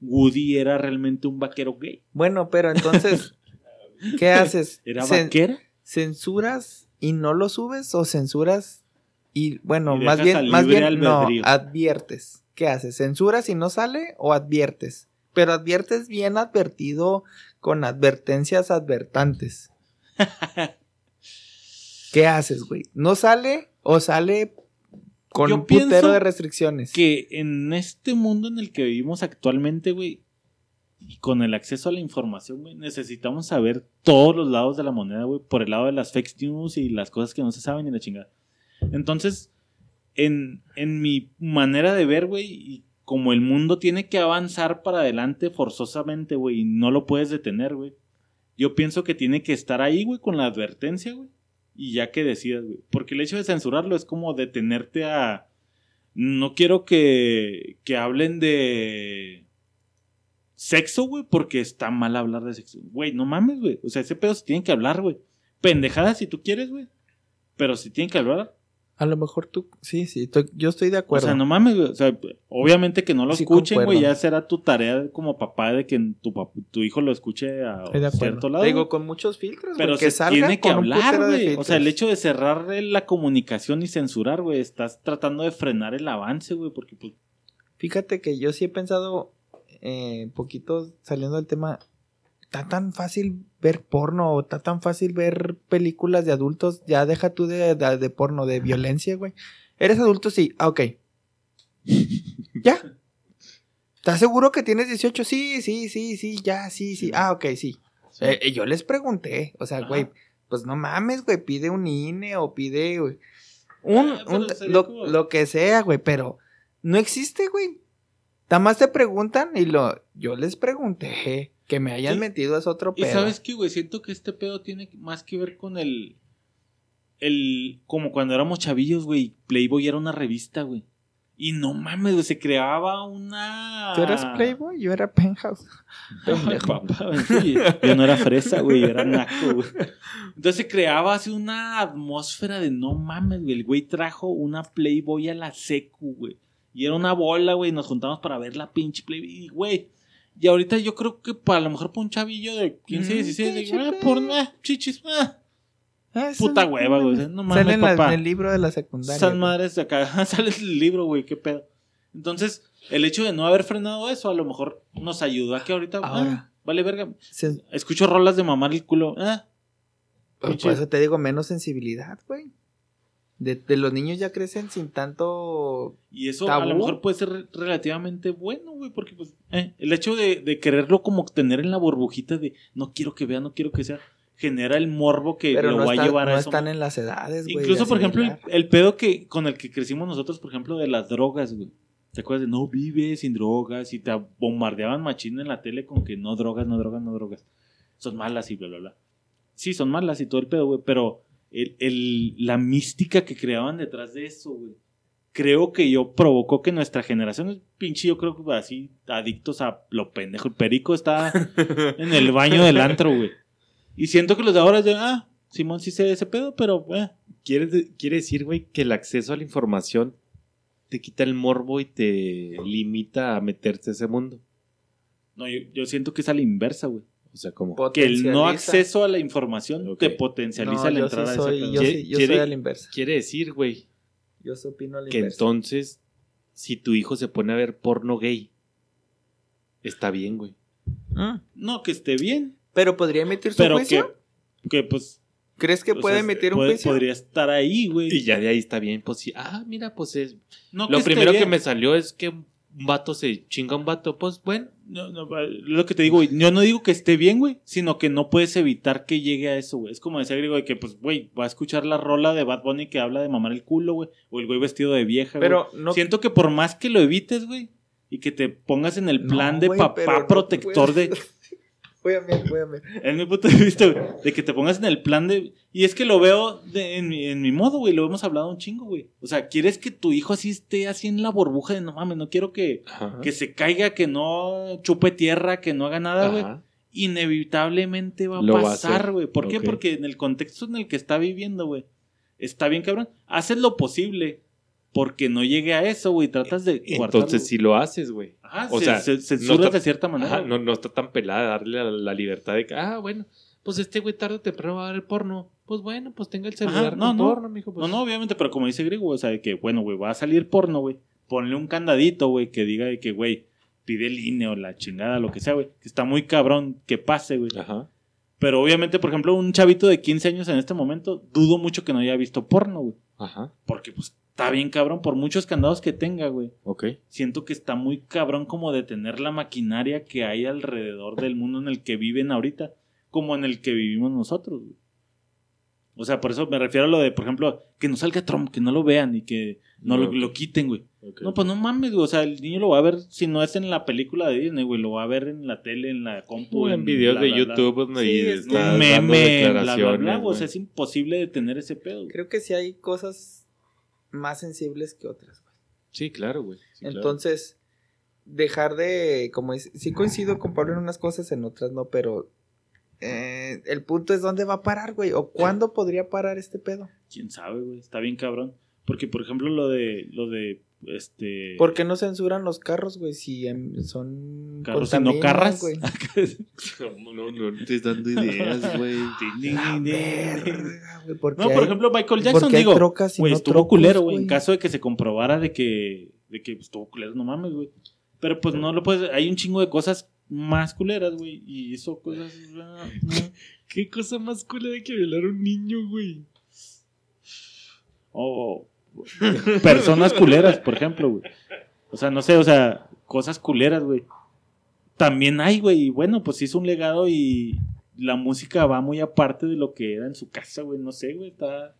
Woody era realmente un vaquero gay. Bueno, pero entonces, ¿qué haces? ¿Era Cen- vaquera? ¿Censuras y no lo subes o censuras y bueno, Y más bien, más bien, no, adviertes. ¿Qué haces? ¿Censuras y no sale o adviertes? Pero adviertes bien advertido con advertencias advertantes. ¿Qué haces, güey? ¿No sale o sale con Yo un putero de restricciones? Que en este mundo en el que vivimos actualmente, güey, y con el acceso a la información, güey, necesitamos saber todos los lados de la moneda, güey, por el lado de las fake news y las cosas que no se saben y la chingada. Entonces, en, en mi manera de ver, güey, y como el mundo tiene que avanzar para adelante forzosamente, güey, y no lo puedes detener, güey, yo pienso que tiene que estar ahí, güey, con la advertencia, güey, y ya que decidas, güey. Porque el hecho de censurarlo es como detenerte a... No quiero que, que hablen de sexo, güey, porque está mal hablar de sexo. Güey, no mames, güey. O sea, ese pedo se tiene que hablar, güey. Pendejadas si tú quieres, güey. Pero si tienen que hablar. A lo mejor tú, sí, sí, yo estoy de acuerdo. O sea, no mames, güey. O sea, obviamente que no lo Sí, escuchen, güey. Ya será tu tarea como papá de que tu, pap- tu hijo lo escuche a cierto lado. Te digo, con muchos filtros, Pero güey, que se salga tiene que hablar, güey. O sea, el hecho de cerrar la comunicación y censurar, güey, estás tratando de frenar el avance, güey, porque pues Fíjate que yo sí he pensado, eh, poquito saliendo del tema, está tan fácil ver porno, o está tan fácil ver películas de adultos, ya deja tú de, de, de porno, de violencia, güey. ¿Eres adulto? Sí, ah, ok. ¿Ya? ¿Estás seguro que tienes 18? Sí, sí, sí, sí, ya, sí, sí. Ah, ok, sí. Eh, eh, yo les pregunté, o sea, Ajá. güey, pues no mames, güey, pide un INE o pide, güey, un, Ah, un- lo, como- lo que sea, güey, pero no existe, güey. Nada más te preguntan y lo, yo les pregunté, que me hayan Sí. metido es otro Y pedo. sabes qué, güey, siento que este pedo tiene más que ver con el el, como cuando éramos chavillos, güey, Playboy era una revista, güey. Y no mames, güey, se creaba una. ¿Tú eras Playboy? Yo era Penthouse. Ay, Pendejo. papá, sí, yo no era fresa, güey, yo era naco, güey. Entonces se creaba así una atmósfera de no mames, güey. El güey trajo una Playboy a la secu, güey. Y era una bola, güey, y nos juntamos para ver la pinche Playboy. Y, güey, y ahorita yo creo que para a lo mejor para un chavillo de 15, Mm, 16, pinche de, ah, Play. por, ah, chichis, ah, Ah, puta hueva, güey. No mames, Sale en, la- papá. en el libro de la secundaria. Esas madres de acá, sale el libro, güey, qué pedo. Entonces, el hecho de no haber frenado eso, a lo mejor nos ayudó a que ahorita, ah, vale verga. Se- Escucho rolas de mamar el culo, ah, Por eso te digo, menos sensibilidad, güey. De, de los niños ya crecen sin tanto. Y eso a lo mejor puede ser re- relativamente bueno, güey, porque pues eh, el hecho de, de quererlo como tener en la burbujita de no quiero que vea, no quiero que sea, genera el morbo que Pero lo no, va a llevar no a eso. están en las edades, güey. Incluso, por ejemplo, el, pedo que con el que crecimos nosotros, por ejemplo, de las drogas, güey. ¿Te acuerdas de no vive sin drogas? Y te bombardeaban machín en la tele con que no drogas, no drogas, no drogas. Son malas y bla, bla, bla. Sí, son malas y todo el pedo, güey, pero el, el- la mística que creaban detrás de eso, güey. Creo que yo provocó que nuestra generación, pinche, yo creo que así, adictos a lo pendejo. El perico está en el baño del antro, güey. Y siento que los de ahora ya, ah, Simón sí sé ese pedo, pero, eh, ¿Quiere, de- quiere decir, güey, que el acceso a la información te quita el morbo y te limita a meterse a ese mundo? No, yo, yo siento que es a la inversa, güey. O sea, como... Que el no acceso a la información te potencializa No, la yo entrada sí a ese soy, pedo. yo, ¿Quiere- sí, yo quiere- soy a la inversa. Quiere decir, güey, Yo sí opino a la que inversa. entonces, si tu hijo se pone a ver porno gay, está bien, güey. Mm. No, que esté bien, Pero podría emitir su pero juicio. que, que pues... ¿Crees que puede sea, emitir un puede- juicio? Podría estar ahí, güey. Y ya de ahí está bien, pues sí. Ah, mira, pues es... No Lo primero que me salió es que un vato se chinga a un vato, pues bueno. No, no, lo que te digo, güey. Yo no digo que esté bien, güey, sino que no puedes evitar que llegue a eso, güey. Es como decía Griego, de que, pues, güey, va a escuchar la rola de Bad Bunny que habla de mamar el culo, güey. O el güey vestido de vieja, güey. Pero no. Siento que por más que lo evites, güey, y que te pongas en el No, plan de güey, papá protector de... Voy a ver, voy a ver. Es mi punto de vista, güey. De que te pongas en el plan de. Y es que lo veo de- en, mi, en mi modo, güey. Lo hemos hablado un chingo, güey. O sea, quieres que tu hijo así esté así en la burbuja de no mames, no quiero que, que se caiga, que no chupe tierra, que no haga nada, güey. Inevitablemente va a Lo va a pasar, güey. ¿Por qué? Porque en el contexto en el que está viviendo, güey. Está bien, cabrón. Haces lo posible porque no llegue a eso, güey. Tratas de guardarlo. Entonces, si lo haces, güey. Ajá, o se- sea, se- no censuras está- de cierta manera. Ajá, no, no está tan pelada darle la, la libertad de que, ah, bueno, pues este güey tarde o temprano va a ver el porno. Pues bueno, pues tenga el celular Ajá, no, con no. porno, mijo. Pues. No, no, obviamente, pero como dice Griego, o sea, de que, bueno, güey, va a salir porno, güey. Ponle un candadito, güey, que diga de que, güey, pide el INE o la chingada, lo que sea, güey. Que está muy cabrón que pase, güey. Ajá. Pero obviamente, por ejemplo, un chavito de 15 años en este momento, dudo mucho que no haya visto porno, güey. Ajá. Porque, pues, está bien cabrón por muchos candados que tenga, güey. Ok. Siento que está muy cabrón como de tener la maquinaria que hay alrededor del mundo en el que viven ahorita, como en el que vivimos nosotros, güey. O sea, por eso me refiero a lo de, por ejemplo, que no salga Trump, que no lo vean y que no lo, lo quiten, güey. No, pues no mames, güey. O sea, el niño lo va a ver, si no es en la película de Disney, güey, lo va a ver en la tele, en la compu. O en videos bla, de bla, bla. YouTube donde Sí, y es Un meme, bla, bla, bla. O sea, es imposible detener ese pedo. güey. Creo que sí hay cosas más sensibles que otras, güey. Sí, claro, güey. Sí, claro. Entonces, dejar de, como es, sí coincido con Pablo en unas cosas, en otras no, pero eh, el punto es dónde va a parar, güey, o cuándo podría parar este pedo. Quién sabe, güey. Está bien cabrón. Porque, por ejemplo, lo de, lo de, este... ¿Por qué no censuran los carros, güey, si em, son Carros y no carras. güey? No, no, no estés dando ideas, güey. La verga, güey, ¿por No, por hay- ejemplo, Michael Jackson, digo, güey, no estuvo trocos, culero, güey. En caso de que se comprobara de que, de que estuvo culero, no mames, güey. Pero pues no lo puedes, hay un chingo de cosas más culeras, güey. Y eso, cosas. no. ¿Qué cosa más de que violar a un niño, güey? O personas culeras, por ejemplo, güey. O sea, no sé, o sea, cosas culeras, güey. También hay, güey. Y bueno, pues hizo un legado y la música va muy aparte de lo que era en su casa, güey. No sé, güey. Está.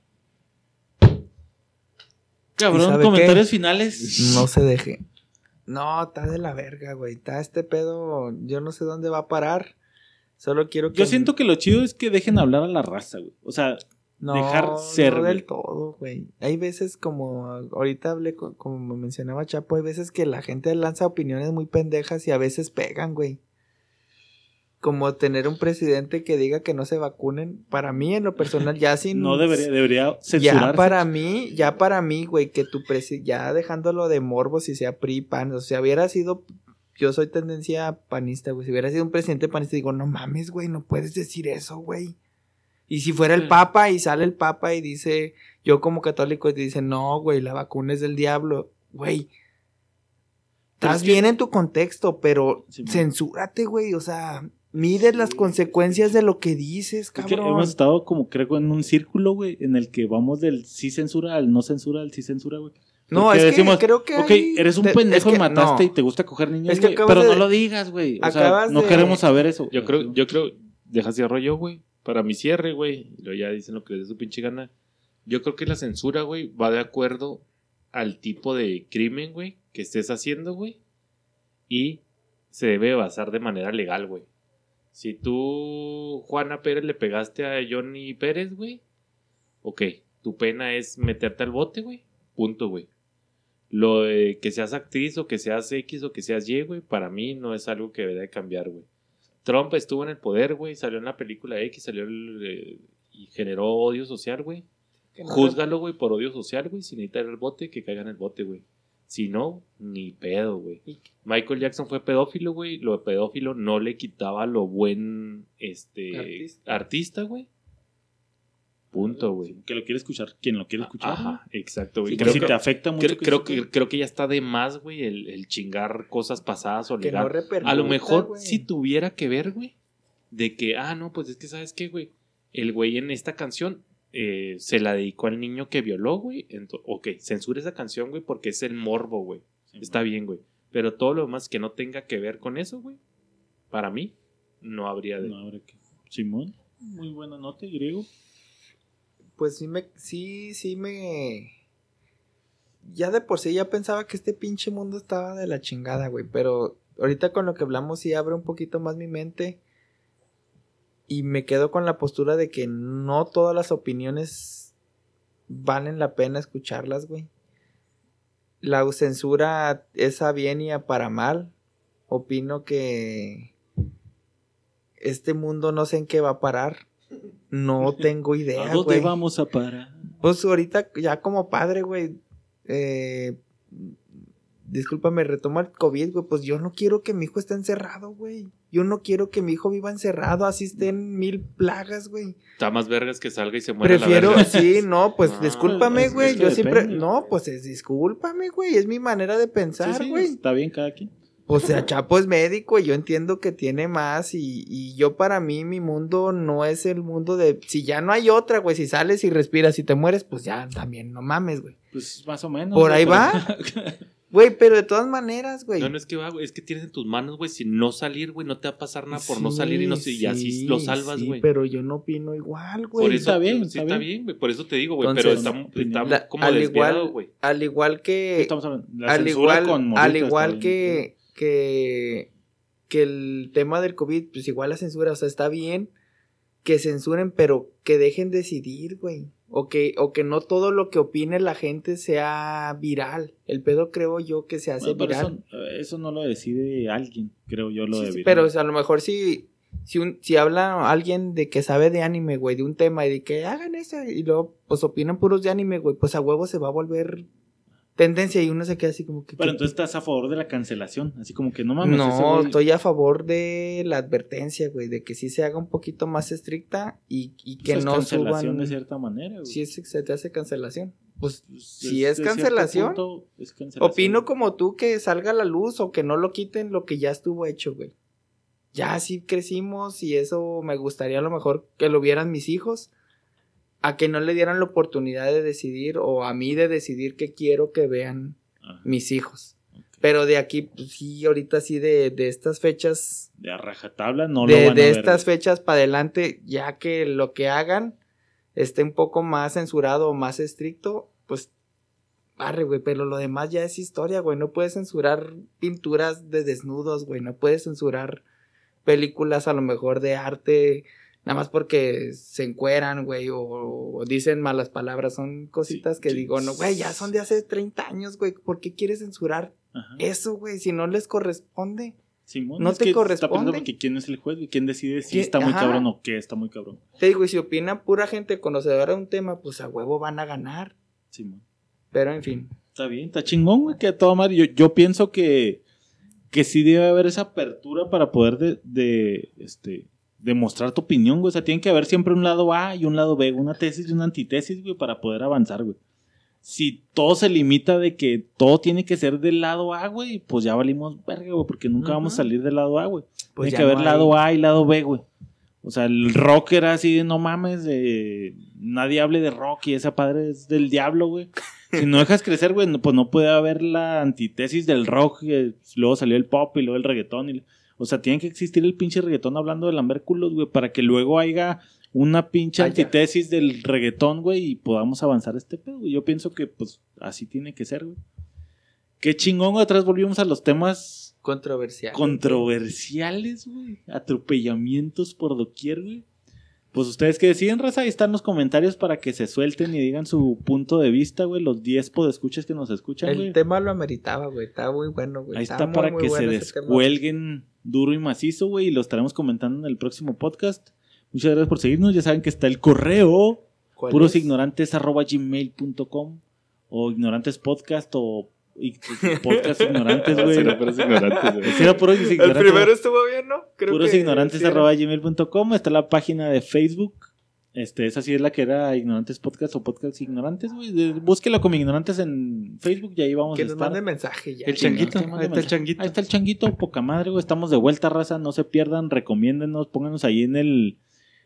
Cabrón, comentarios qué? finales. No se deje. No, está de la verga, güey. Está este pedo. Yo no sé dónde va a parar. Solo quiero que. Yo siento que lo chido es que dejen hablar a la raza, güey. O sea, No, dejar ser, no del todo, güey. Hay veces como ahorita hablé como mencionaba Chapo, hay veces que la gente lanza opiniones muy pendejas y a veces pegan, güey. Como tener un presidente que diga que no se vacunen, para mí en lo personal ya sin No debería, debería censurarse. ya para mí, ya para mí, güey, que tu presi ya dejándolo de morbo si sea PRI, PAN, o sea, hubiera sido yo soy tendencia panista, güey. Si hubiera sido un presidente panista, digo, no mames, güey, no puedes decir eso, güey. Y si fuera el Sí. Papa y sale el Papa y dice, yo como católico, y te dice, no, güey, la vacuna es del diablo, güey. Estás es que- bien en tu contexto, pero Sí, censúrate, güey, o sea, mide las consecuencias de lo que dices, Es que cabrón. hemos estado como creo en un círculo, güey, en el que vamos del sí censura al no censura al sí censura, güey. No, Porque es decimos, que creo que Ok, hay- eres un de- pendejo es que- mataste no. y te gusta coger niños, Es que güey, acabas pero de- no lo digas, güey. O sea, acabas no de- queremos saber eso. Yo creo, yo creo, deja cierro yo, güey. Para mi cierre, güey. y luego ya dicen lo que les dé su pinche gana. Yo creo que la censura, güey, va de acuerdo al tipo de crimen, güey, que estés haciendo, güey. Y se debe basar de manera legal, güey. Si tú, Juana Pérez, le pegaste a Johnny Pérez, güey. Ok, tu pena es meterte al bote, güey. Punto, güey. Lo de que seas actriz o que seas X o que seas Y, güey, para mí no es algo que debe de cambiar, güey. Trump estuvo en el poder, güey, salió en la película X, salió el, eh, y generó odio social, güey. No Júzgalo, güey, por odio social, güey. Si necesita ir al bote, que caiga en el bote, güey. Si no, ni pedo, güey. Michael Jackson fue pedófilo, güey. Lo de pedófilo no le quitaba lo buen este artista, güey. Punto, güey. Que lo quiere escuchar, quien lo quiere escuchar. Ajá, exacto, güey. Sí, creo, si que, te afecta mucho. creo, creo que, creo que ya está de más, güey, el, el chingar cosas pasadas o Que no repercuta, A lo mejor si tuviera que ver, güey, de que, ah, no, pues es que, ¿sabes qué, güey? El güey en esta canción eh, se la dedicó al niño que violó, güey. Ok, censura esa canción, güey, porque es el morbo, güey. Está bien, güey. Pero todo lo demás que no tenga que ver con eso, güey, para mí, no habría de... No habrá que. Simón, muy buena nota, griego. Pues sí me, sí, sí me. Ya de por sí ya pensaba que este pinche mundo estaba de la chingada, güey. Pero ahorita con lo que hablamos sí abre un poquito más mi mente. Y me quedo con la postura de que no todas las opiniones valen la pena escucharlas, güey. La censura es a bien y a para mal. Opino que este mundo no sé en qué va a parar. No tengo idea, ¿A dónde vamos a parar? Pues ahorita ya como padre, güey. Eh, discúlpame, retomo el COVID, güey. Pues yo no quiero que mi hijo esté encerrado, güey. Yo no quiero que mi hijo viva encerrado, así estén mil plagas, güey. Está más vergas que salga y se muera Prefiero, la verga. sí, no, pues No, discúlpame, güey. es que Yo siempre, no, pues es discúlpame, güey. Es mi manera de pensar, sí, güey. está bien cada quien. O sea, Chapo es médico y yo entiendo que tiene más y, y yo para mí mi mundo no es el mundo de... Si ya no hay otra, güey, si sales y respiras y te mueres, pues ya también, no mames, güey. Pues más o menos. ¿Por ahí pero- va? Güey, pero de todas maneras, güey. No, no es que va, güey, es que tienes en tus manos, güey, si no salir, güey, no te va a pasar nada por no Sí, salir y, no, y así sí, lo salvas, sí, güey. pero yo no opino igual, güey. por eso está bien, sí está bien. güey, por eso te digo, güey, pero está, está La- como al desviado, igual, güey. al igual que... Estamos hablando. La al censura igual, con al igual bien. que, que, que el tema del COVID, pues igual la censura, o sea, está bien que censuren, pero que dejen decidir, güey. O que, o que no todo lo que opine la gente sea viral. El pedo creo yo que se hace Bueno, viral. eso, eso no lo decide alguien, creo yo lo Sí, de sí, viral. pero o sea, a lo mejor si, si, un, si habla alguien de que sabe de anime, güey, de un tema y de que hagan eso y luego pues opinan puros de anime, güey, pues a huevo se va a volver tendencia y uno se queda así como que... Pero entonces estás a favor de la cancelación, así como que no mames. no, güey- estoy a favor de la advertencia, güey, de que sí se haga un poquito más estricta y, y que pues, es no cancelación suban... de cierta manera. güey. Si es, se te hace cancelación. Pues Pues, si es cancelación, punto, es cancelación. opino como tú que salga a la luz o que no lo quiten lo que ya estuvo hecho, güey. Ya sí crecimos y eso me gustaría a lo mejor que lo vieran mis hijos. A que no le dieran la oportunidad de decidir o a mí de decidir qué quiero que vean Ajá, mis hijos. Pero de aquí, pues sí, ahorita sí de, de estas fechas De a rajatabla no lo de, van de a ver, estas fechas para adelante, ya que lo que hagan esté un poco más censurado o más estricto, pues arre, güey, pero lo demás ya es historia, güey, no puedes censurar pinturas de desnudos, güey, no puedes censurar películas a lo mejor de arte Nada más porque se encueran, güey, o, o dicen malas palabras. Son cositas Sí, que sí. digo, no, güey, ya son de hace 30 años, güey. ¿Por qué quieres censurar Ajá. eso, güey? Si no les corresponde. Simón, no es te que está corresponde. pensando porque quién es el juez, güey, quién decide si está muy Ajá. cabrón o qué está muy cabrón. Te digo, y si opina pura gente conocedora de un tema, pues a huevo van a ganar. Simón. Pero en fin. Está bien, está chingón, güey, que a toda madre. Yo, yo pienso que, que sí debe haber esa apertura para poder de, de, este, demostrar tu opinión, güey. O sea, tiene que haber siempre un lado A y un lado B, una tesis y una antítesis, güey, para poder avanzar, güey. Si todo se limita de que todo tiene que ser del lado A, güey, pues ya valimos verga, güey, porque nunca vamos a salir del lado A, güey. Pues tiene que haber no hay- lado A y lado B, güey. O sea, el rock era así de no mames, de nadie hable de rock y esa padre es del diablo, güey. Si no dejas crecer, güey, pues no puede haber la antítesis del rock, que luego salió el pop y luego el reggaetón. Y, o sea, tiene que existir el pinche reggaetón hablando de lambérculos, güey, para que luego haya una pinche Haya. antítesis del reggaetón, güey, y podamos avanzar este pedo, güey. Yo pienso que, pues, así tiene que ser, güey. Qué chingón. Atrás volvimos a los temas Controversial. controversiales, güey. Atropellamientos por doquier, güey. Pues ustedes que deciden, raza, ahí están los comentarios para que se suelten y digan su punto de vista, güey. Los 10 podescuchas que nos escuchan, El güey. tema lo ameritaba, güey. Está muy bueno, güey. Ahí Está está muy, para muy que se tema. descuelguen duro y macizo, güey. Y lo estaremos comentando en el próximo podcast. Muchas gracias por seguirnos. Ya saben que está el correo ¿Cuál puros es? ignorantes arroba gmail.com o ignorantes podcast o i- podcast ignorantes, güey. Será puros ignorantes, güey. Puros El ignorantes. primero estuvo bien, ¿no? Creo puros que ignorantes sí arroba gmail.com está la página de Facebook este esa sí es la que era ignorantes podcast o podcast ignorantes güey búsquela como ignorantes en Facebook y ahí vamos Que a nos estar mande mensaje ya. El changuito, Que ahí está el changuito. ahí está el changuito poca madre güey estamos de vuelta raza no se pierdan recomiéndenos pónganos ahí en el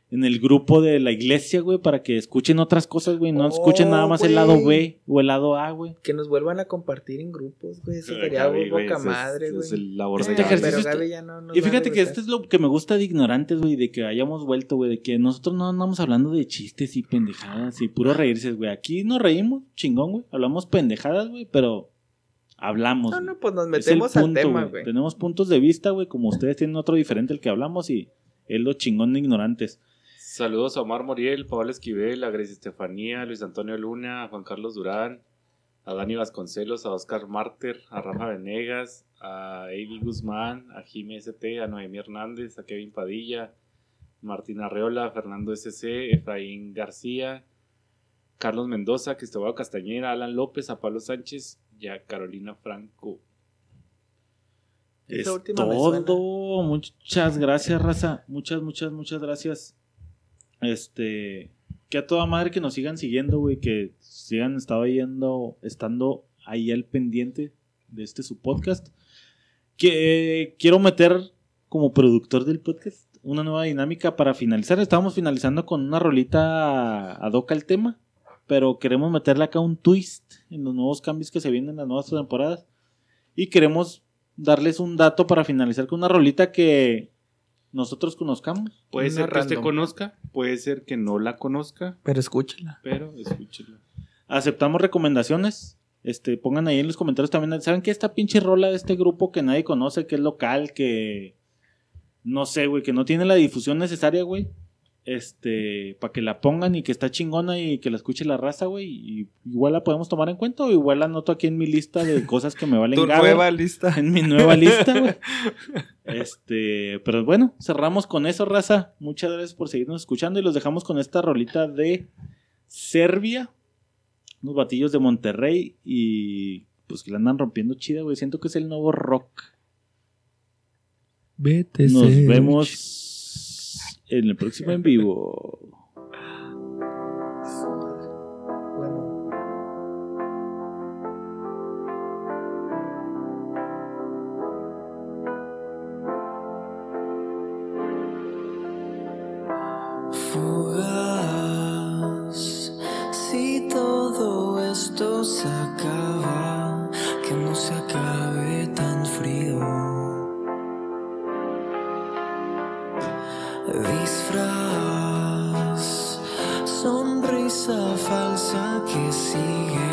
en el grupo de la iglesia güey para que escuchen otras cosas güey no Oh, escuchen nada más el lado. B o el lado A güey Que nos vuelvan a compartir en grupos, güey. Eso sería es- madre, güey. Es el labor Este ejercicio Pero está- Gaby ya no nos Y fíjate que esto es lo que me gusta de ignorantes, güey, de que hayamos vuelto, güey, de que nosotros no andamos hablando de chistes y pendejadas y puro reírse, güey. Aquí nos reímos, chingón, güey. Hablamos pendejadas, güey, pero hablamos. No, no, pues nos metemos al punto, tema, güey. güey. Tenemos puntos de vista, güey, como ustedes tienen otro diferente al que hablamos y es lo chingón de ignorantes. Saludos a Omar Moriel, Pablo Esquivel, a Grace Estefanía, a Luis Antonio Luna, a Juan Carlos Durán, a Dani Vasconcelos, a Oscar Marter, a Rafa Venegas, a Avi Guzmán, a Jimé ST, a Noemí Hernández, a Kevin Padilla, Martín Arreola, Fernando SC, Efraín García, Carlos Mendoza, Cristóbal Castañera, Alan López, a Pablo Sánchez y a Carolina Franco. Es todo. Muchas gracias, raza. Muchas, muchas, muchas gracias. Este. Que a toda madre que nos sigan siguiendo, güey. Que sigan estado yendo, estando ahí al pendiente de este su podcast. Que quiero meter como productor del podcast una nueva dinámica para finalizar. Estábamos finalizando con una rolita ad hoc al tema. Pero queremos meterle acá un twist en los nuevos cambios que se vienen en las nuevas temporadas. Y queremos darles un dato para finalizar con una rolita que nosotros conozcamos. Puede ser que usted conozca, puede ser que no la conozca, Pero escúchala. pero escúchela. Aceptamos recomendaciones. Este, pongan ahí en los comentarios también. ¿Saben que esta pinche rola de este grupo que nadie conoce, que es local, que no sé, güey, que no tiene la difusión necesaria, güey? Este, para que la pongan y que está chingona y que la escuche la raza, güey. Y igual la podemos tomar en cuenta o igual la anoto aquí en mi lista de cosas que me valen Tu gaber. nueva lista. en mi nueva lista, güey. Este, pero bueno, cerramos con eso, raza. Muchas gracias por seguirnos escuchando y los dejamos con esta rolita de Serbia, unos batillos de Monterrey y pues que la andan rompiendo chida, güey. Siento que es el nuevo rock. Vete, Nos vemos en el próximo en vivo. Disfraz, sonrisa falsa que sigue